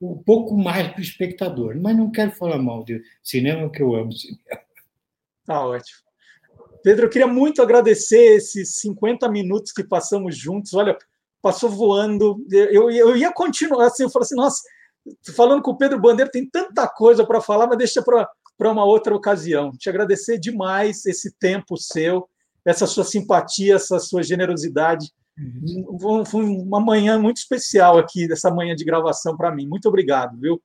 um pouco mais para o espectador. Mas não quero falar mal de cinema, que eu amo cinema. Tá ótimo. Pedro, eu queria muito agradecer esses 50 minutos que passamos juntos. Olha, passou voando. Eu, eu ia continuar assim, eu falei assim, nossa, falando com o Pedro Bandeira, tem tanta coisa para falar, mas deixa para uma outra ocasião. Te agradecer demais esse tempo seu, essa sua simpatia, essa sua generosidade. Uhum. Foi uma manhã muito especial aqui, dessa manhã de gravação para mim. Muito obrigado, viu?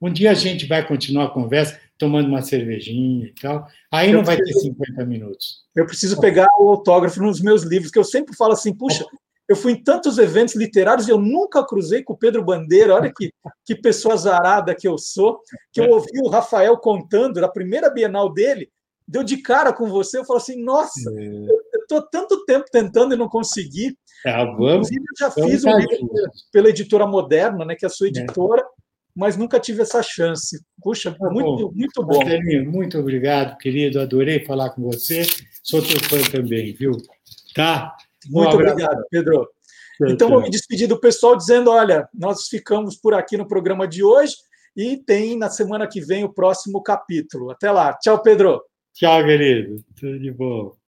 Um dia a gente vai continuar a conversa tomando uma cervejinha e tal. Aí eu não vai preciso, ter 50 minutos. Eu preciso pegar o autógrafo nos meus livros, que eu sempre falo assim, puxa, eu fui em tantos eventos literários e eu nunca cruzei com o Pedro Bandeira. Olha que, que pessoa azarada que eu sou. Que eu ouvi o Rafael contando da primeira Bienal dele, deu de cara com você. Eu falo assim, nossa, é. eu estou tanto tempo tentando e não consegui. É, vamos, Inclusive, eu já fiz um livro pela editora Moderna, né, que é a sua é. editora. É mas nunca tive essa chance. Puxa, tá muito, bom. muito bom. muito obrigado, querido. Adorei falar com você. Sou teu fã também, viu? Tá? Muito obrigado, Pedro. Então, vou me despedir do pessoal dizendo: olha, nós ficamos por aqui no programa de hoje e tem na semana que vem o próximo capítulo. Até lá. Tchau, Pedro. Tchau, querido. Tudo de bom.